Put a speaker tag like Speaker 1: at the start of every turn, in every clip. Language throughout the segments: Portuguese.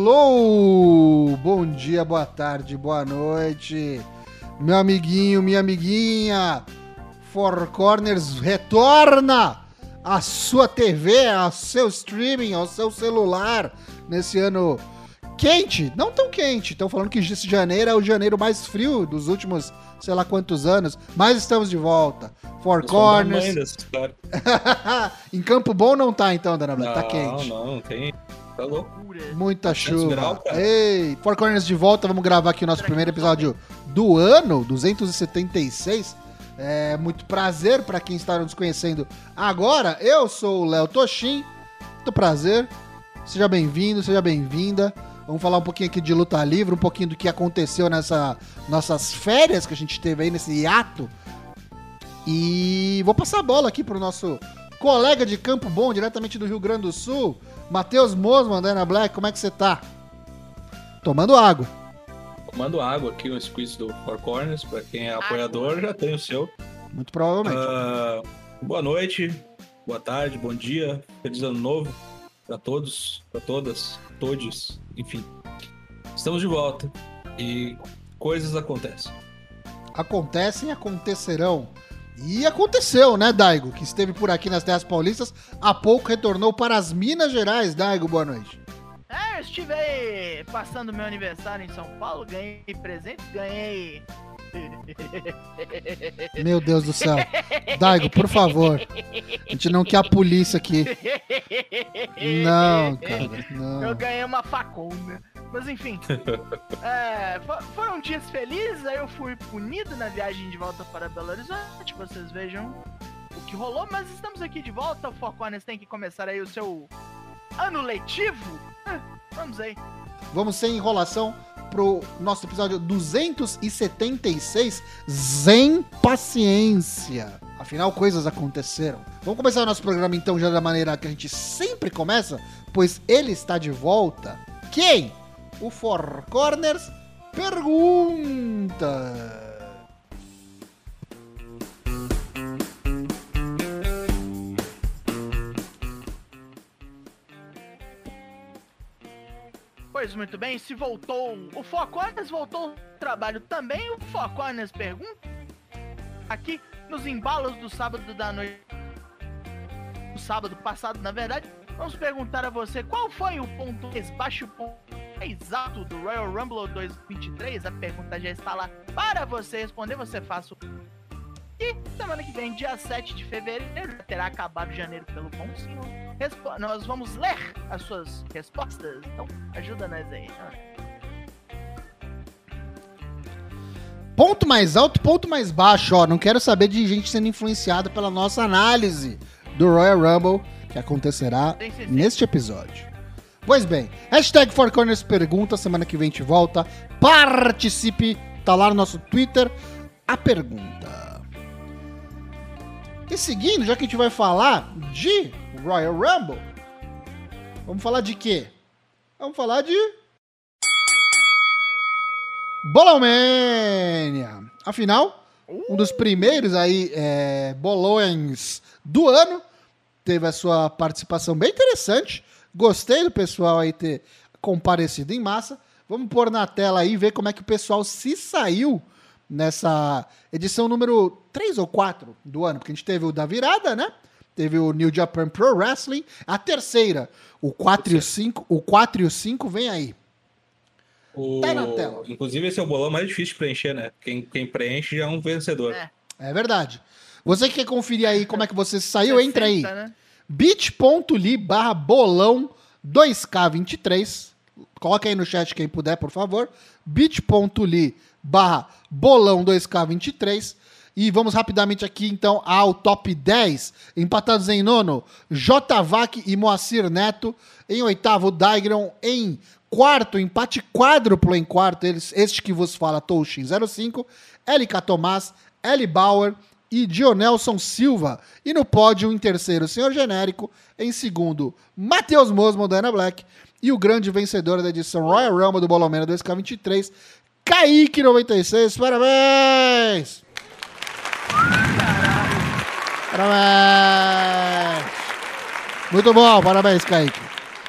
Speaker 1: Alô! Bom dia, boa tarde, boa noite. Meu amiguinho, minha amiguinha. Four Corners retorna à sua TV, ao seu streaming, ao seu celular nesse ano quente, não tão quente. Estão falando que esse janeiro é o janeiro mais frio dos últimos, sei lá quantos anos, mas estamos de volta. Four Corners. em Campo Bom não tá então, Dana Black, tá quente.
Speaker 2: Não, não, tem. Tá louco.
Speaker 1: Muita chuva. Ei, Four Corners de volta, vamos gravar aqui o nosso primeiro episódio do ano, 276. É muito prazer para quem está nos conhecendo agora. Eu sou o Léo Toshin. Muito prazer. Seja bem-vindo, seja bem-vinda. Vamos falar um pouquinho aqui de luta livre, um pouquinho do que aconteceu nessa nossas férias que a gente teve aí nesse hiato. E vou passar a bola aqui pro nosso colega de Campo Bom, diretamente do Rio Grande do Sul, Matheus Mosman, Dana Black. Como é que você tá? Tomando água.
Speaker 2: Tomando água aqui, um squeeze do Four Corners. Para quem é apoiador, já tem o seu.
Speaker 1: Muito provavelmente.
Speaker 2: Uh, boa noite, boa tarde, bom dia, feliz ano novo para todos, para todas, todos, enfim. Estamos de volta e coisas acontecem.
Speaker 1: Acontecem, acontecerão. E aconteceu, né, Daigo? Que esteve por aqui nas Terras Paulistas, há pouco retornou para as Minas Gerais. Daigo, boa noite.
Speaker 3: É, estive passando meu aniversário em São Paulo, ganhei presentes, ganhei.
Speaker 1: Meu Deus do céu. Daigo, por favor. A gente não quer a polícia aqui. Não, cara, não.
Speaker 3: Eu ganhei uma facona. Mas enfim. é, foram dias felizes, aí eu fui punido na viagem de volta para Belo Horizonte. Vocês vejam o que rolou, mas estamos aqui de volta. O Four Corners tem que começar aí o seu ano letivo. Vamos aí.
Speaker 1: Vamos sem enrolação pro nosso episódio 276, Zen Paciência. Afinal, coisas aconteceram. Vamos começar o nosso programa então já da maneira que a gente sempre começa, pois ele está de volta. Quem? O Four Corners pergunta.
Speaker 3: Pois muito bem, se voltou o Focornes, voltou o trabalho também. O Focornes pergunta aqui nos embalos do sábado da noite. O sábado passado, na verdade, vamos perguntar a você qual foi o ponto mais baixo, ponto alto do Royal Rumble 2023. A pergunta já está lá para você responder. Você faça o e semana que vem, dia 7 de fevereiro, terá acabado janeiro pelo bom senhor. Respo nós vamos ler as suas respostas. Então, ajuda nós aí.
Speaker 1: Ponto mais alto, ponto mais baixo, ó. Não quero saber de gente sendo influenciada pela nossa análise do Royal Rumble que acontecerá sim, sim, sim. neste episódio. Pois bem, hashtag Four Corners pergunta, semana que vem a gente volta. Participe, tá lá no nosso Twitter a pergunta. E seguindo, já que a gente vai falar de Royal Rumble, vamos falar de quê? Vamos falar de. Bolomania! Afinal, um dos primeiros aí é, bolões do ano teve a sua participação bem interessante. Gostei do pessoal aí ter comparecido em massa. Vamos pôr na tela aí e ver como é que o pessoal se saiu nessa edição número 3 ou 4 do ano, porque a gente teve o da virada, né? Teve o New Japan Pro Wrestling. A terceira, o 4 e o 5, o 4 e o 5 vem aí.
Speaker 2: O... Tá na tela. Inclusive, esse é o bolão mais difícil de preencher, né? Quem, quem preenche já é um vencedor. É.
Speaker 1: é verdade. Você que quer conferir aí como é que você saiu, 60, entra aí. Né? bit.ly barra bolão 2K23. Coloca aí no chat quem puder, por favor. bit.ly barra bolão 2K23. E vamos rapidamente aqui então ao top 10. Empatados em nono, J. Vac e Moacir Neto. Em oitavo, Daigron. Em quarto, empate quádruplo em quarto, eles, este que vos fala, Touchin 05, LK Tomás, L. Bauer e Dionelson Silva. E no pódio, em terceiro, Senhor Genérico. Em segundo, Matheus Mosmo, da Ana Black. E o grande vencedor da edição Royal Rumble do Bolomena 2K23, Kaique96, parabéns! Parabéns! Muito bom, parabéns, Kaique.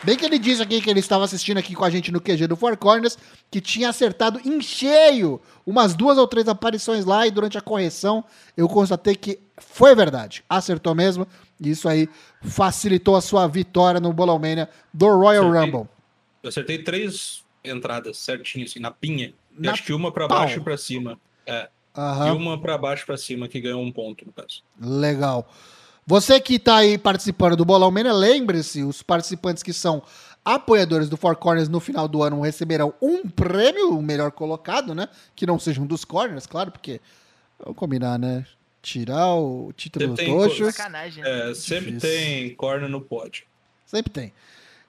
Speaker 1: Bem que ele disse aqui que ele estava assistindo aqui com a gente no QG do Four Corners, que tinha acertado em cheio umas duas ou três aparições lá e durante a correção eu constatei que foi verdade. Acertou mesmo. E isso aí facilitou a sua vitória no Bolão Mania do Royal
Speaker 2: Acertei.
Speaker 1: Rumble.
Speaker 2: Eu acertei três entradas certinho, assim, na pinha. E
Speaker 1: Na
Speaker 2: acho que uma pra
Speaker 1: pau.
Speaker 2: baixo e pra cima. É. E
Speaker 1: Aham.
Speaker 2: uma pra baixo e pra cima, que ganhou um ponto, no caso.
Speaker 1: Legal. Você que está aí participando do Bolão Mania, lembre-se, os participantes que são apoiadores do Four Corners no final do ano receberão um prêmio, o melhor colocado, né? Que não seja um dos corners, claro, porque vamos combinar, né? Tirar o título dos
Speaker 2: Você tem
Speaker 1: tochos.
Speaker 3: Sacanagem.
Speaker 2: É, sempre
Speaker 1: Difícil.
Speaker 2: tem corner no pódio.
Speaker 1: Sempre tem.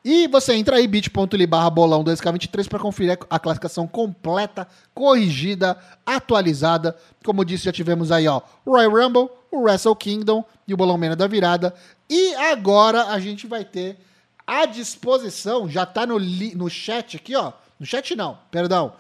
Speaker 1: E você entra aí, bit.ly barra bolão 2K23 para conferir a classificação completa, corrigida, atualizada. Como disse, já tivemos aí, ó, Royal Rumble, o Wrestle Kingdom e o Bolão Mena da Virada. E agora a gente vai ter à disposição, já tá no, li- no chat aqui, ó. No chat não, perdão.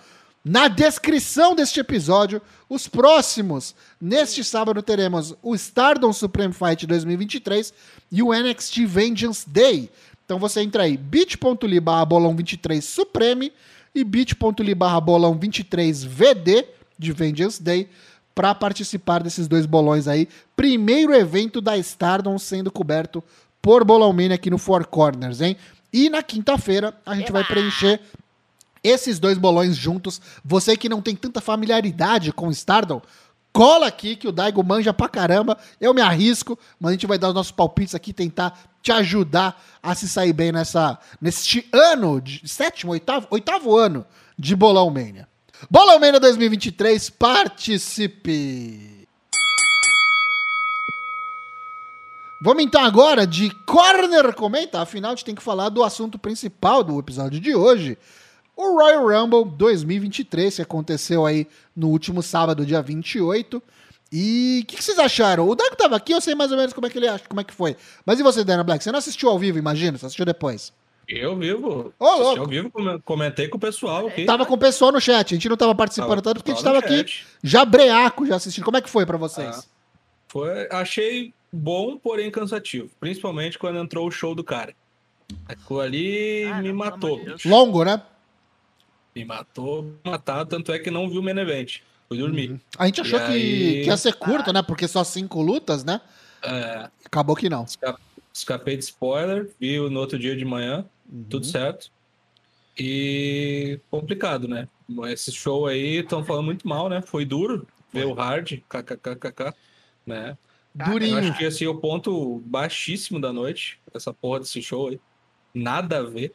Speaker 1: Na descrição deste episódio, os próximos. Neste sábado teremos o Stardom Supreme Fight 2023 e o NXT Vengeance Day. Então você entra aí, bit.ly barra bolão 23 Supreme e bit.ly barra bolão 23 VD de Vengeance Day para participar desses dois bolões aí. Primeiro evento da Stardom sendo coberto por Bolão Mania aqui no Four Corners, hein? E na quinta-feira a gente vai
Speaker 3: Eba!
Speaker 1: preencher esses dois bolões juntos. Você que não tem tanta familiaridade com Stardom, cola aqui que o Daigo manja pra caramba. Eu me arrisco, mas a gente vai dar os nossos palpites aqui, tentar te ajudar a se sair bem nessa, neste ano, de, sétimo, oitavo, oitavo ano de Bolão Mania. Bolão Mania 2023, participe! Vamos então agora de Corner Comenta, afinal a gente tem que falar do assunto principal do episódio de hoje, o Royal Rumble 2023, que aconteceu aí no último sábado, dia 28. E o que, que vocês acharam? O Dago tava aqui, eu sei mais ou menos como é que ele acha, como é que foi. Mas e você, Dana Black? Você não assistiu ao vivo, imagina? Você assistiu depois.
Speaker 2: Eu vivo.
Speaker 1: Ô, louco.
Speaker 2: ao vivo, come- comentei com o pessoal aqui.
Speaker 1: Tava com o pessoal no chat, a gente não tava participando tanto porque a gente tava aqui
Speaker 2: chat.
Speaker 1: já breaco, já assistindo. Como é que foi pra vocês?
Speaker 2: Ah. Foi, achei bom, porém cansativo. Principalmente quando entrou o show do cara. Aquilo ali
Speaker 3: Ah,
Speaker 2: me matou.
Speaker 1: Longo, né?
Speaker 2: Me matou, matar, tanto é que não vi o main event. Fui dormir.
Speaker 1: A gente achou
Speaker 2: E
Speaker 1: que,
Speaker 2: aí-
Speaker 1: que ia ser curto, né? Porque só cinco lutas, né?
Speaker 2: É,
Speaker 1: Acabou que não.
Speaker 2: esca- escapei de spoiler, vi no outro dia de manhã,
Speaker 1: Uhum.
Speaker 2: tudo certo. E complicado, né? Esse show aí, estão falando muito mal, né? Foi duro ver o hard, kkkk, né? Eu
Speaker 1: Durinho.
Speaker 2: acho que assim, o ponto baixíssimo da noite, essa porra desse show aí. Nada a ver.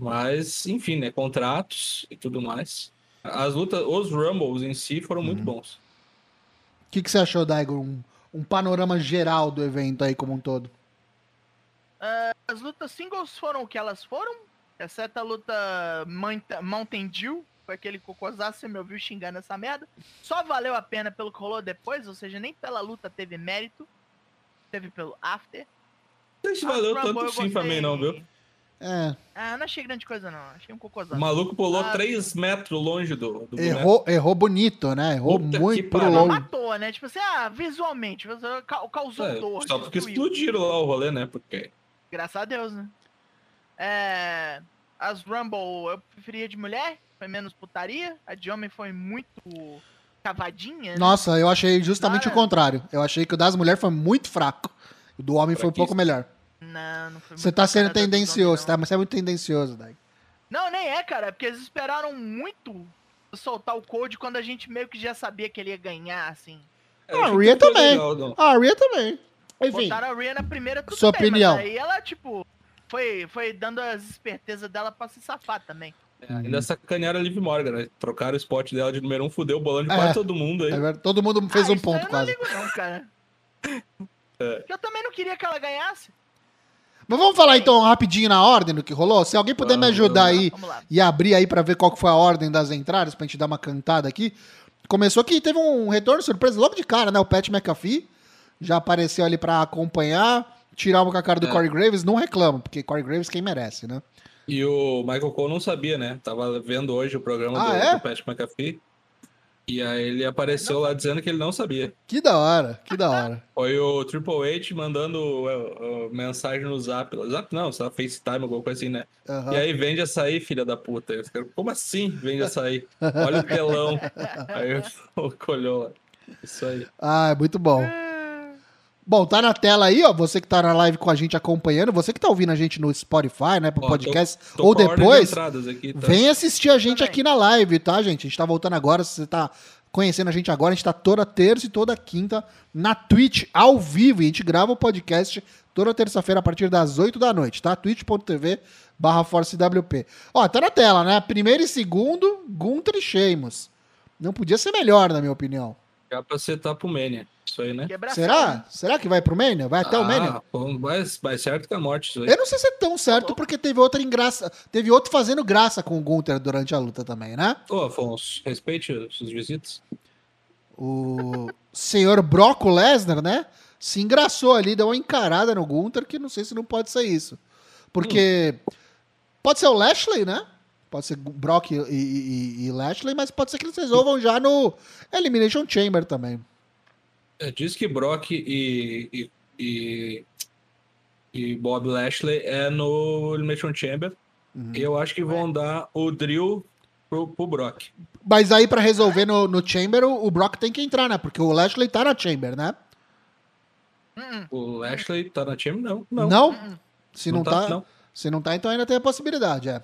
Speaker 2: Mas, enfim, né? Contratos e tudo mais. As lutas, os Rumbles em si foram muito bons.
Speaker 1: O que, que você achou, Daigo? Um, um panorama geral do evento aí como um todo.
Speaker 3: As lutas singles foram o que elas foram, exceto a luta Mount- Mountain Dew, foi aquele cocôzaço, você me ouviu xingando essa merda. Só valeu a pena pelo que rolou depois, ou seja, nem pela luta teve mérito, teve pelo after.
Speaker 2: Não sei se valeu tanto sim pra mim, não, viu?
Speaker 1: É,
Speaker 3: Ah, não achei grande coisa não, achei um
Speaker 2: O
Speaker 3: cocôzaço.
Speaker 2: maluco pulou
Speaker 3: Ah,
Speaker 2: 3 metros longe do, do boneco.
Speaker 1: errou, errou bonito, né? Errou
Speaker 2: Puta
Speaker 1: muito pro longe.
Speaker 3: matou, né? Tipo assim, ah, visualmente, causou
Speaker 2: É,
Speaker 3: dor.
Speaker 2: só porque
Speaker 3: destruiu.
Speaker 2: explodiram lá o rolê, né? Porque
Speaker 3: Graças a Deus, né? É, as Rumble eu preferia de mulher, foi menos putaria. A de homem foi muito cavadinha. né?
Speaker 1: Nossa, eu achei justamente
Speaker 3: Cara.
Speaker 1: o contrário. Eu achei que o das mulheres foi muito fraco. O do homem foi um pouco melhor.
Speaker 3: Não, não foi
Speaker 1: Você tá sendo tendencioso, tá, você é muito tendencioso, Daigo.
Speaker 3: Não. nem é, cara. é Porque eles esperaram muito soltar o code quando a gente meio que já sabia que ele ia ganhar, assim.
Speaker 2: É,
Speaker 1: Ah, Rhea
Speaker 2: que foi
Speaker 1: também.
Speaker 2: legal.
Speaker 1: Ah, a Rhea também. Enfim,
Speaker 3: Botaram a Rhea na primeira, tudo
Speaker 1: Sua
Speaker 3: bem,
Speaker 1: opinião.
Speaker 3: Mas aí ela, tipo, foi, foi dando as espertezas dela pra se safar também.
Speaker 2: É, Ainda sacanearam a Liv Morgan, né? Trocaram o spot dela de número 1, um, fudeu o bolão de
Speaker 1: É.
Speaker 2: quase todo mundo aí.
Speaker 1: é verdade, todo mundo fez
Speaker 3: Ah,
Speaker 1: um
Speaker 3: isso
Speaker 1: ponto
Speaker 3: eu
Speaker 1: quase.
Speaker 3: não ligo não, cara.
Speaker 2: É.
Speaker 3: Eu também não queria que ela ganhasse.
Speaker 1: Mas vamos falar então rapidinho na ordem do que rolou? Se alguém puder me
Speaker 2: Vamos,
Speaker 1: ajudar
Speaker 2: vamos
Speaker 1: aí
Speaker 3: lá.
Speaker 1: e abrir aí pra ver qual que foi a ordem das entradas, pra gente dar uma cantada aqui. Começou que teve um retorno surpresa logo de cara, né? O Pat McAfee já apareceu ali pra acompanhar, tirar uma com a cara do
Speaker 2: É.
Speaker 1: Corey Graves. Não reclamo, porque Corey Graves quem merece, né?
Speaker 2: E o Michael Cole não sabia, né? Tava vendo hoje o programa
Speaker 1: Ah,
Speaker 2: do,
Speaker 1: é?
Speaker 2: do Pat McAfee. E aí ele apareceu
Speaker 3: Não
Speaker 2: lá dizendo que ele não sabia.
Speaker 1: Que da hora, que da hora.
Speaker 2: Foi o Triple H mandando uh, uh, mensagem no Zap. Zap não, só FaceTime, alguma coisa assim, né?
Speaker 1: Aham.
Speaker 2: E aí vende açaí, filha da puta. Eu fiquei, Como assim vende açaí? Olha o telão. aí eu colhou lá. Isso aí.
Speaker 1: Ah, muito bom. Bom, tá na tela aí, ó. Você que tá na live com a gente acompanhando, você que tá ouvindo a gente no Spotify, né, pro
Speaker 2: Ó,
Speaker 1: podcast,
Speaker 2: Tô
Speaker 1: ou
Speaker 2: ordem de
Speaker 1: depois,
Speaker 2: entradas aqui, tá?
Speaker 1: vem assistir a gente aqui na live, tá, gente? A gente tá voltando agora, se você tá conhecendo a gente agora, a gente tá toda terça e toda quinta na Twitch, ao vivo, e a gente grava o podcast toda terça-feira a partir das 8 da noite, tá? twitch.tv barra ForceWP. Ó, tá na tela, né? Primeiro e segundo, Gunter e Sheamus. Não podia ser melhor, na minha opinião.
Speaker 2: Já pra setar pro Mania. Isso aí, né?
Speaker 3: Quebração,
Speaker 1: Será? Será que vai pro Mania? Vai até o Mania?
Speaker 2: Ah, bom, vai, vai certo que a morte isso aí.
Speaker 1: Eu não sei se é tão certo, porque teve outra engraça. Teve outro fazendo graça com o Gunter durante a luta também, né?
Speaker 2: Ô, Afonso, respeite os seus visitas.
Speaker 1: O senhor Brock Lesnar, né? Se engraçou ali, deu uma encarada no Gunter, que não sei se não pode ser isso. Porque pode ser o Lashley, né? Pode ser Brock e, e- e Lashley, mas pode ser que eles resolvam já no Elimination Chamber também.
Speaker 2: É, diz que Brock e, e, e, e Bob Lashley é no Elimination Chamber.
Speaker 1: Uhum.
Speaker 2: Eu acho que vão dar o drill pro, pro Brock.
Speaker 1: Mas aí, pra resolver no, no Chamber, o, o Brock tem que entrar, né? Porque o Lashley tá na Chamber, né?
Speaker 3: Hum,
Speaker 2: O Lashley tá na Chamber? Não, não.
Speaker 1: Não? Se não, tá,
Speaker 2: não.
Speaker 1: Se não tá, então ainda tem a possibilidade, é.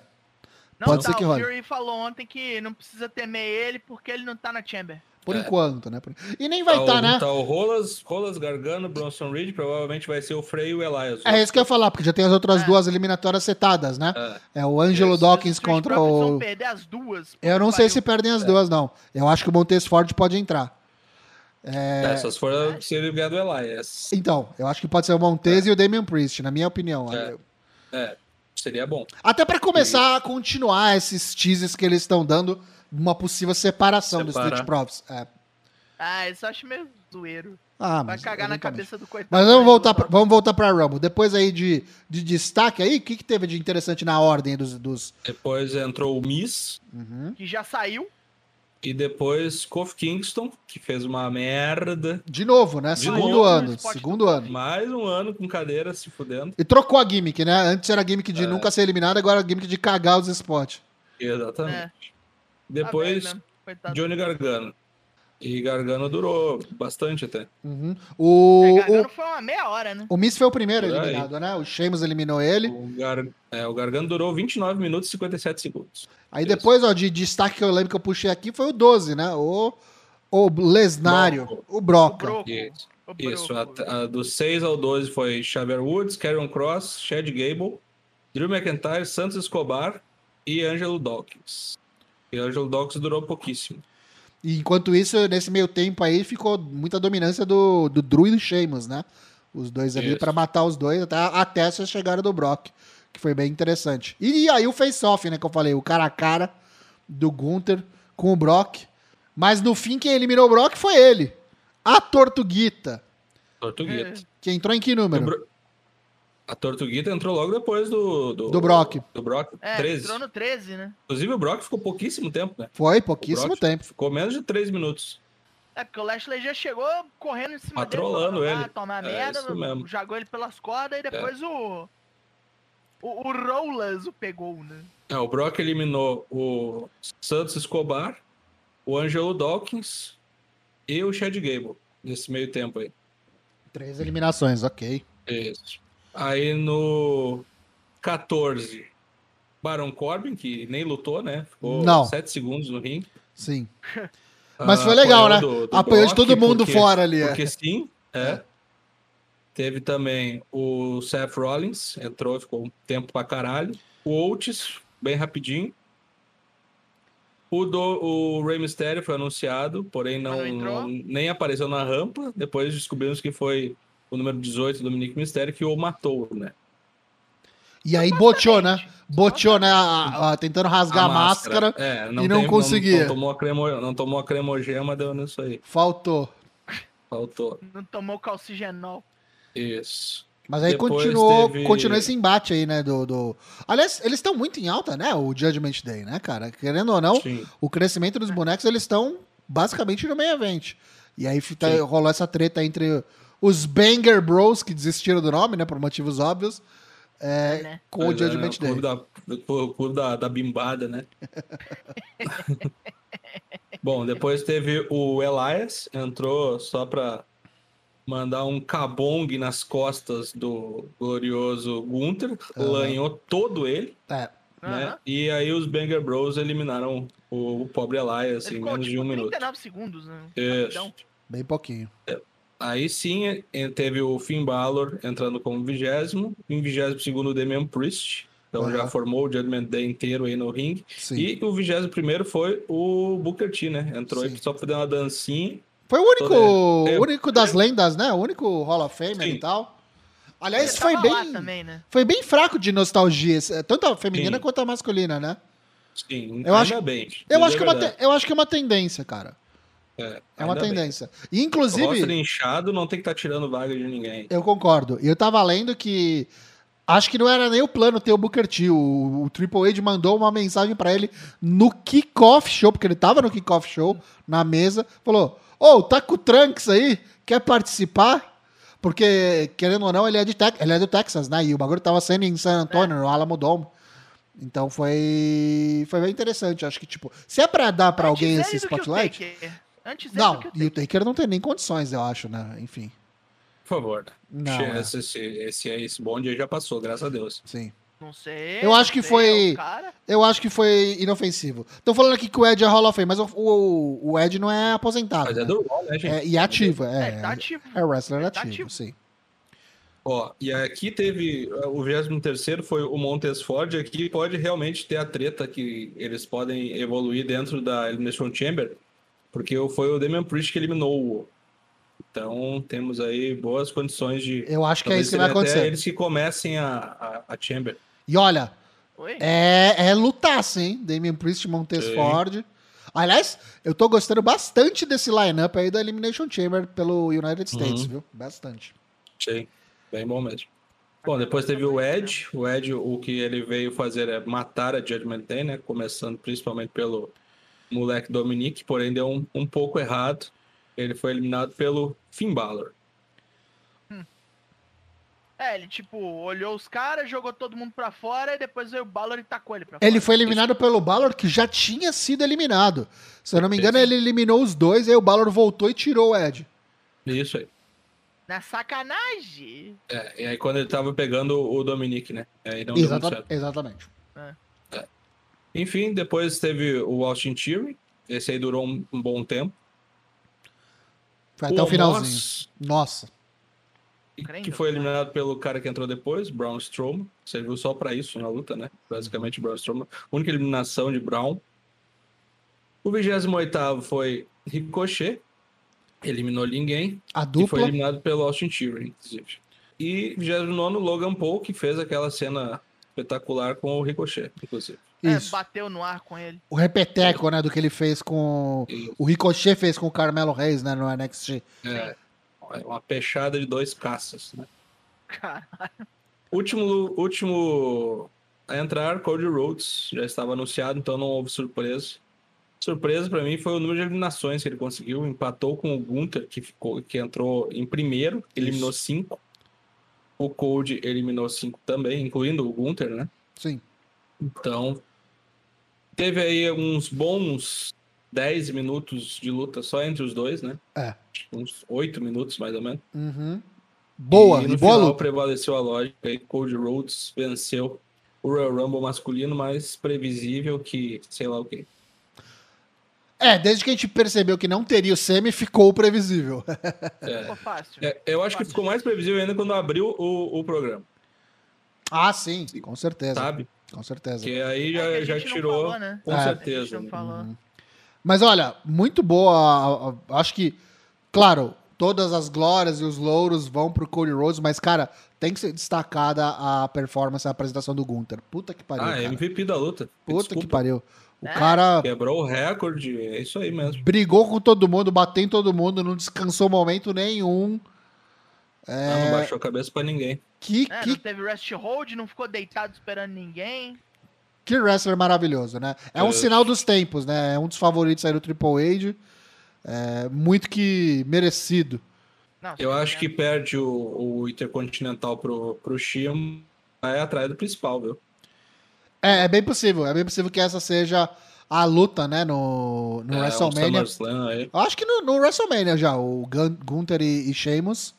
Speaker 3: Não
Speaker 1: Pode
Speaker 3: tá,
Speaker 1: ser que
Speaker 3: o
Speaker 1: role.
Speaker 3: Fury falou ontem que não precisa temer ele porque ele não tá na Chamber.
Speaker 1: Por
Speaker 2: É.
Speaker 1: enquanto, né? E nem vai
Speaker 2: tá,
Speaker 1: estar,
Speaker 2: o,
Speaker 1: né?
Speaker 2: tá o Rolas, Rolas Gargano, Bronson Reed, provavelmente vai ser o Frey e o Elias.
Speaker 1: É isso que eu ia falar, porque já tem as outras
Speaker 3: É.
Speaker 1: duas eliminatórias setadas, né?
Speaker 2: É.
Speaker 1: É o Angelo
Speaker 2: Isso.
Speaker 1: Dawkins contra o.
Speaker 3: perder as duas.
Speaker 1: Eu não sei se perdem as duas, não. Eu acho que o Montez Ford pode entrar.
Speaker 2: É, só se for se ele vier do Elias.
Speaker 1: Então, eu acho que pode ser o Montez e o Damian Priest, na minha opinião.
Speaker 2: É. É, seria bom.
Speaker 1: Até pra começar a continuar esses teasers que eles estão dando, uma possível separação dos
Speaker 2: Separar.
Speaker 1: Street Profits. É.
Speaker 3: Ah, isso eu acho meio zoeiro.
Speaker 1: Ah,
Speaker 3: Vai
Speaker 1: mas
Speaker 3: cagar na
Speaker 1: eventualmente.
Speaker 3: cabeça do coitado.
Speaker 1: Mas vamos
Speaker 3: do
Speaker 1: voltar, pra, vamos voltar pra Rumble. Depois aí de, de destaque aí, o que, que teve de interessante na ordem dos. dos...
Speaker 2: Depois entrou o Miss.
Speaker 1: Uhum.
Speaker 3: Que já saiu.
Speaker 2: E depois Kofi Kingston, que fez uma merda.
Speaker 1: De novo, né?
Speaker 2: De
Speaker 1: segundo
Speaker 2: novo,
Speaker 1: ano. Segundo
Speaker 3: do
Speaker 1: ano.
Speaker 2: Mais um ano com cadeira se fudendo.
Speaker 1: E trocou a gimmick, né? Antes era a gimmick de
Speaker 2: É.
Speaker 1: nunca ser eliminado, agora é a gimmick de cagar os spots.
Speaker 2: Exatamente.
Speaker 3: É, tá
Speaker 2: Depois,
Speaker 3: coitado.
Speaker 2: Johnny Gargano. E Gargano durou bastante até.
Speaker 1: Uhum. O,
Speaker 3: É,
Speaker 1: o,
Speaker 3: Gargano foi uma meia hora, né?
Speaker 1: o Miz foi o primeiro
Speaker 2: Por aí.
Speaker 1: eliminado, né? O Sheamus eliminou ele.
Speaker 2: O, Gar... é, o Gargano durou 29 minutos e 57 segundos.
Speaker 1: Aí
Speaker 2: Isso.
Speaker 1: depois, ó, de destaque que eu lembro que eu puxei aqui foi o 12, né? O, o Lesnário,
Speaker 2: Broco.
Speaker 1: o
Speaker 3: O
Speaker 1: Broca.
Speaker 2: Isso.
Speaker 3: O
Speaker 2: Isso, a, a, do 6 ao 12 foi Xavier Woods, Karen Cross, Chad Gable, Drew McIntyre, Santos Escobar e Angelo Dawkins. E Angelo Dawkins durou pouquíssimo.
Speaker 1: E enquanto isso, nesse meio tempo aí, ficou muita dominância do, do Drew e do Sheamus, né? Os dois ali pra matar os dois até, até essa chegada do Brock, que foi bem interessante. E, aí o face-off, né, que eu falei, o cara a cara do Gunther com o Brock. Mas no fim, quem eliminou o Brock foi ele. A Tortuguita,
Speaker 2: Tortuguita.
Speaker 1: que entrou em que
Speaker 2: O
Speaker 1: número?
Speaker 2: A Tortuguita entrou logo depois do... Do,
Speaker 1: Do Brock.
Speaker 2: Do Brock,
Speaker 3: É,
Speaker 2: 13.
Speaker 3: entrou no 13, né?
Speaker 2: Inclusive o Brock ficou pouquíssimo tempo, né?
Speaker 1: Foi, pouquíssimo tempo.
Speaker 2: Ficou menos de 3 minutos.
Speaker 3: É, porque o Lashley já chegou correndo em cima
Speaker 2: Patrolando
Speaker 3: dele. falando,
Speaker 2: ele.
Speaker 3: "Ah, tomar
Speaker 2: É,
Speaker 3: merda,
Speaker 2: isso mesmo.
Speaker 3: jogou ele pelas cordas e depois o... O, o Rollers o pegou, né?
Speaker 2: É, o Brock eliminou o Santos Escobar, o Angelo Dawkins e o Chad Gable nesse meio tempo aí.
Speaker 1: Três eliminações, ok.
Speaker 2: Isso. Aí no 14, Baron Corbin, que nem lutou, né? Ficou
Speaker 1: Não.
Speaker 2: 7 segundos no ringue.
Speaker 1: Sim. Mas
Speaker 2: Ah,
Speaker 1: foi legal, né?
Speaker 2: apoiou do- do
Speaker 1: Apoiou de todo mundo
Speaker 2: porque-
Speaker 1: fora ali. é.
Speaker 2: Porque sim, é. Teve também o Seth Rollins, entrou, ficou um tempo pra caralho. O Oates, bem rapidinho. O, do, o Rey Mysterio foi anunciado, porém não,
Speaker 3: Mas não
Speaker 2: não- nem apareceu na rampa. Depois descobrimos que foi o número 18 do Dominic Mysterio que o matou, né?
Speaker 1: E aí boteou, né? Boteou, né? a- a- tentando rasgar a, máscara.
Speaker 2: É,
Speaker 1: e não
Speaker 2: tem-
Speaker 1: conseguia.
Speaker 2: Não, tomou a cremo, não tomou a cremogema, deu nisso aí.
Speaker 1: Faltou.
Speaker 2: Faltou.
Speaker 3: Não tomou calcigenol.
Speaker 2: Isso.
Speaker 1: Mas aí
Speaker 2: Depois
Speaker 1: continuou,
Speaker 2: teve-
Speaker 1: continuou esse embate aí, né? Do, do... Aliás, eles estão muito em alta, né? O Judgment Day, né, cara? Querendo ou não,
Speaker 2: Sim.
Speaker 1: o crescimento dos bonecos, eles estão basicamente no meio evento. E aí tá, rolou essa treta entre os Banger Bros, que desistiram do nome, né, por motivos óbvios, é, é, né? com Mas o Judgment é, Day. O clube,
Speaker 2: da, o clube da, da bimbada, né? Bom, depois teve o Elias, entrou só pra mandar um cabong nas costas do glorioso Gunther, uhum. lanhou todo ele. É. Né? Uhum. E aí os Banger Bros eliminaram o, o pobre Elias em menos tipo, de um 39 minuto. 39
Speaker 3: segundos, né?
Speaker 1: Isso. Bem pouquinho.
Speaker 2: É. Aí sim teve o Finn Balor entrando como vigésimo, em vigésimo segundo o Damian Priest, então uhum. já formou o Judgment Day inteiro aí no ringue. Sim. E o vigésimo primeiro foi o Booker T, né? Entrou aí só pra dar uma dancinha.
Speaker 1: Foi o único, é, único das lendas, né? O único Hall of Fame e tal. Aliás, foi bem, também, né? foi bem fraco de nostalgia, tanto a feminina Sim. quanto a masculina, né?
Speaker 2: Sim, eu acho, bem.
Speaker 1: Eu acho, que é uma, eu acho que é uma tendência, cara. É, é uma tendência. E, inclusive. O roster
Speaker 2: inchado não tem que estar tá tirando vaga de ninguém.
Speaker 1: Eu concordo. E eu tava lendo que. Acho que não era nem o plano ter o Booker T. O, o Triple H mandou uma mensagem para ele no kickoff show, porque ele tava no kickoff show, na mesa. Falou: Ô, oh, tá com o Trunks aí? Quer participar? Porque, querendo ou não, ele é, de Te ele é do Texas, né? E o bagulho tava sendo em San Antonio, é. no Alamo Dome. Então foi foi bem interessante. Acho que, tipo, se é pra dar pra alguém esse spotlight. Antes não, e o Taker não tem nem condições, eu acho, né? Enfim.
Speaker 2: Por favor. Não, é. esse, esse, esse, esse bonde aí já passou, graças a Deus.
Speaker 1: Sim.
Speaker 3: Não sei.
Speaker 1: Eu acho que foi. É eu acho que foi inofensivo. Estão falando aqui que o Ed é Hall of Fame, mas o, o, o Ed não é aposentado. Mas é né? é do né, gente? É, e é ativo, é. É, tá ativo. É wrestler ativo, tá ativo, sim.
Speaker 2: Ó, e aqui teve. O 23 foi o Montes Ford. Aqui pode realmente ter a treta que eles podem evoluir dentro da Elimination Chamber porque foi o Damian Priest que eliminou o. Então temos aí boas condições de.
Speaker 1: Eu acho que é isso que vai acontecer.
Speaker 2: Eles que comecem a, a, a Chamber.
Speaker 1: E olha, é, é lutaça, hein? Damian Priest e Montes Ford. Aliás, eu tô gostando bastante desse lineup aí da Elimination Chamber pelo United States, uhum. viu? Bastante.
Speaker 2: Sim, bem bom mesmo. Bom, depois teve o Ed. O Ed, o que ele veio fazer é matar a Judgment Day, né? Começando principalmente pelo moleque Dominique, porém deu um, um pouco errado. Ele foi eliminado pelo Finn Balor.
Speaker 3: Hum. É, ele tipo, olhou os caras, jogou todo mundo pra fora e depois veio o Balor e tacou ele pra
Speaker 1: fora. Ele foi eliminado Isso. pelo Balor, que já tinha sido eliminado. Se eu não me engano, Isso. ele eliminou os dois, aí o Balor voltou e tirou o Ed.
Speaker 2: Isso aí.
Speaker 3: Na sacanagem.
Speaker 2: É, e aí quando ele tava pegando o Dominique, né? Aí não
Speaker 1: Exata exatamente. É.
Speaker 2: Enfim, depois teve o Austin Theory. Esse aí durou um, um bom tempo.
Speaker 1: Foi até o, o finalzinho. Nossa.
Speaker 2: Que foi eliminado pelo cara que entrou depois, Braun Strowman. Serviu só para isso na luta, né? Basicamente, Braun Strowman. Única eliminação de Braun. O 28 foi Ricochet. Eliminou ninguém.
Speaker 1: A dupla. E
Speaker 2: foi eliminado pelo Austin Theory, inclusive. E 29 Logan Paul, que fez aquela cena espetacular com o Ricochet, inclusive.
Speaker 3: É, bateu no ar com ele.
Speaker 1: O repeteco, né, do que ele fez com. Isso. O Ricochet fez com o Carmelo Reis, né, no NXT.
Speaker 2: É. Uma peixada de dois caças, né? Caralho. Último, último a entrar, Cody Rhodes. Já estava anunciado, então não houve surpresa. Surpresa para mim foi o número de eliminações que ele conseguiu. Empatou com o Gunther, que, ficou, que entrou em primeiro, eliminou Isso. cinco. O Cody eliminou cinco também, incluindo o Gunther, né?
Speaker 1: Sim.
Speaker 2: Então, teve aí uns bons 10 minutos de luta só entre os dois, né?
Speaker 1: É.
Speaker 2: Uns 8 minutos, mais ou menos.
Speaker 1: Uhum. Boa,
Speaker 2: e no
Speaker 1: boa
Speaker 2: final
Speaker 1: luta.
Speaker 2: prevaleceu a lógica e Cody Rhodes venceu o Royal Rumble masculino mais previsível que sei lá o quê.
Speaker 1: É, desde que a gente percebeu que não teria o semi, ficou previsível.
Speaker 2: É. Ficou fácil. É, eu acho fácil. que ficou mais previsível ainda quando abriu o, o programa.
Speaker 1: Ah, sim, com certeza.
Speaker 2: Sabe?
Speaker 1: Com certeza.
Speaker 2: Que aí já, é já tirou, falou, né? com é. certeza. Uhum.
Speaker 1: Mas olha, muito boa. Acho que, claro, todas as glórias e os louros vão pro Cody Rhodes, mas, cara, tem que ser destacada a performance, a apresentação do Gunther. Puta que pariu. Ah,
Speaker 2: cara. MVP da luta.
Speaker 1: Puta Desculpa. que pariu. O é. cara.
Speaker 2: Quebrou o recorde, é isso aí mesmo.
Speaker 1: Brigou com todo mundo, bateu em todo mundo, não descansou momento nenhum.
Speaker 2: É... Ah, não baixou a cabeça pra ninguém.
Speaker 1: Que,
Speaker 3: é,
Speaker 1: que...
Speaker 3: Não teve rest hold, não ficou deitado esperando ninguém.
Speaker 1: Que wrestler maravilhoso, né? É um sinal dos tempos, né? É um dos favoritos aí do Triple H. É, muito que merecido.
Speaker 2: Não, eu acho que perde o, o Intercontinental pro, pro Shima é atrás do principal, viu?
Speaker 1: É, é bem possível. É bem possível que essa seja a luta, né, no, no é, WrestleMania. Eu acho que no, no, WrestleMania já, o Gunther e, e Sheamus.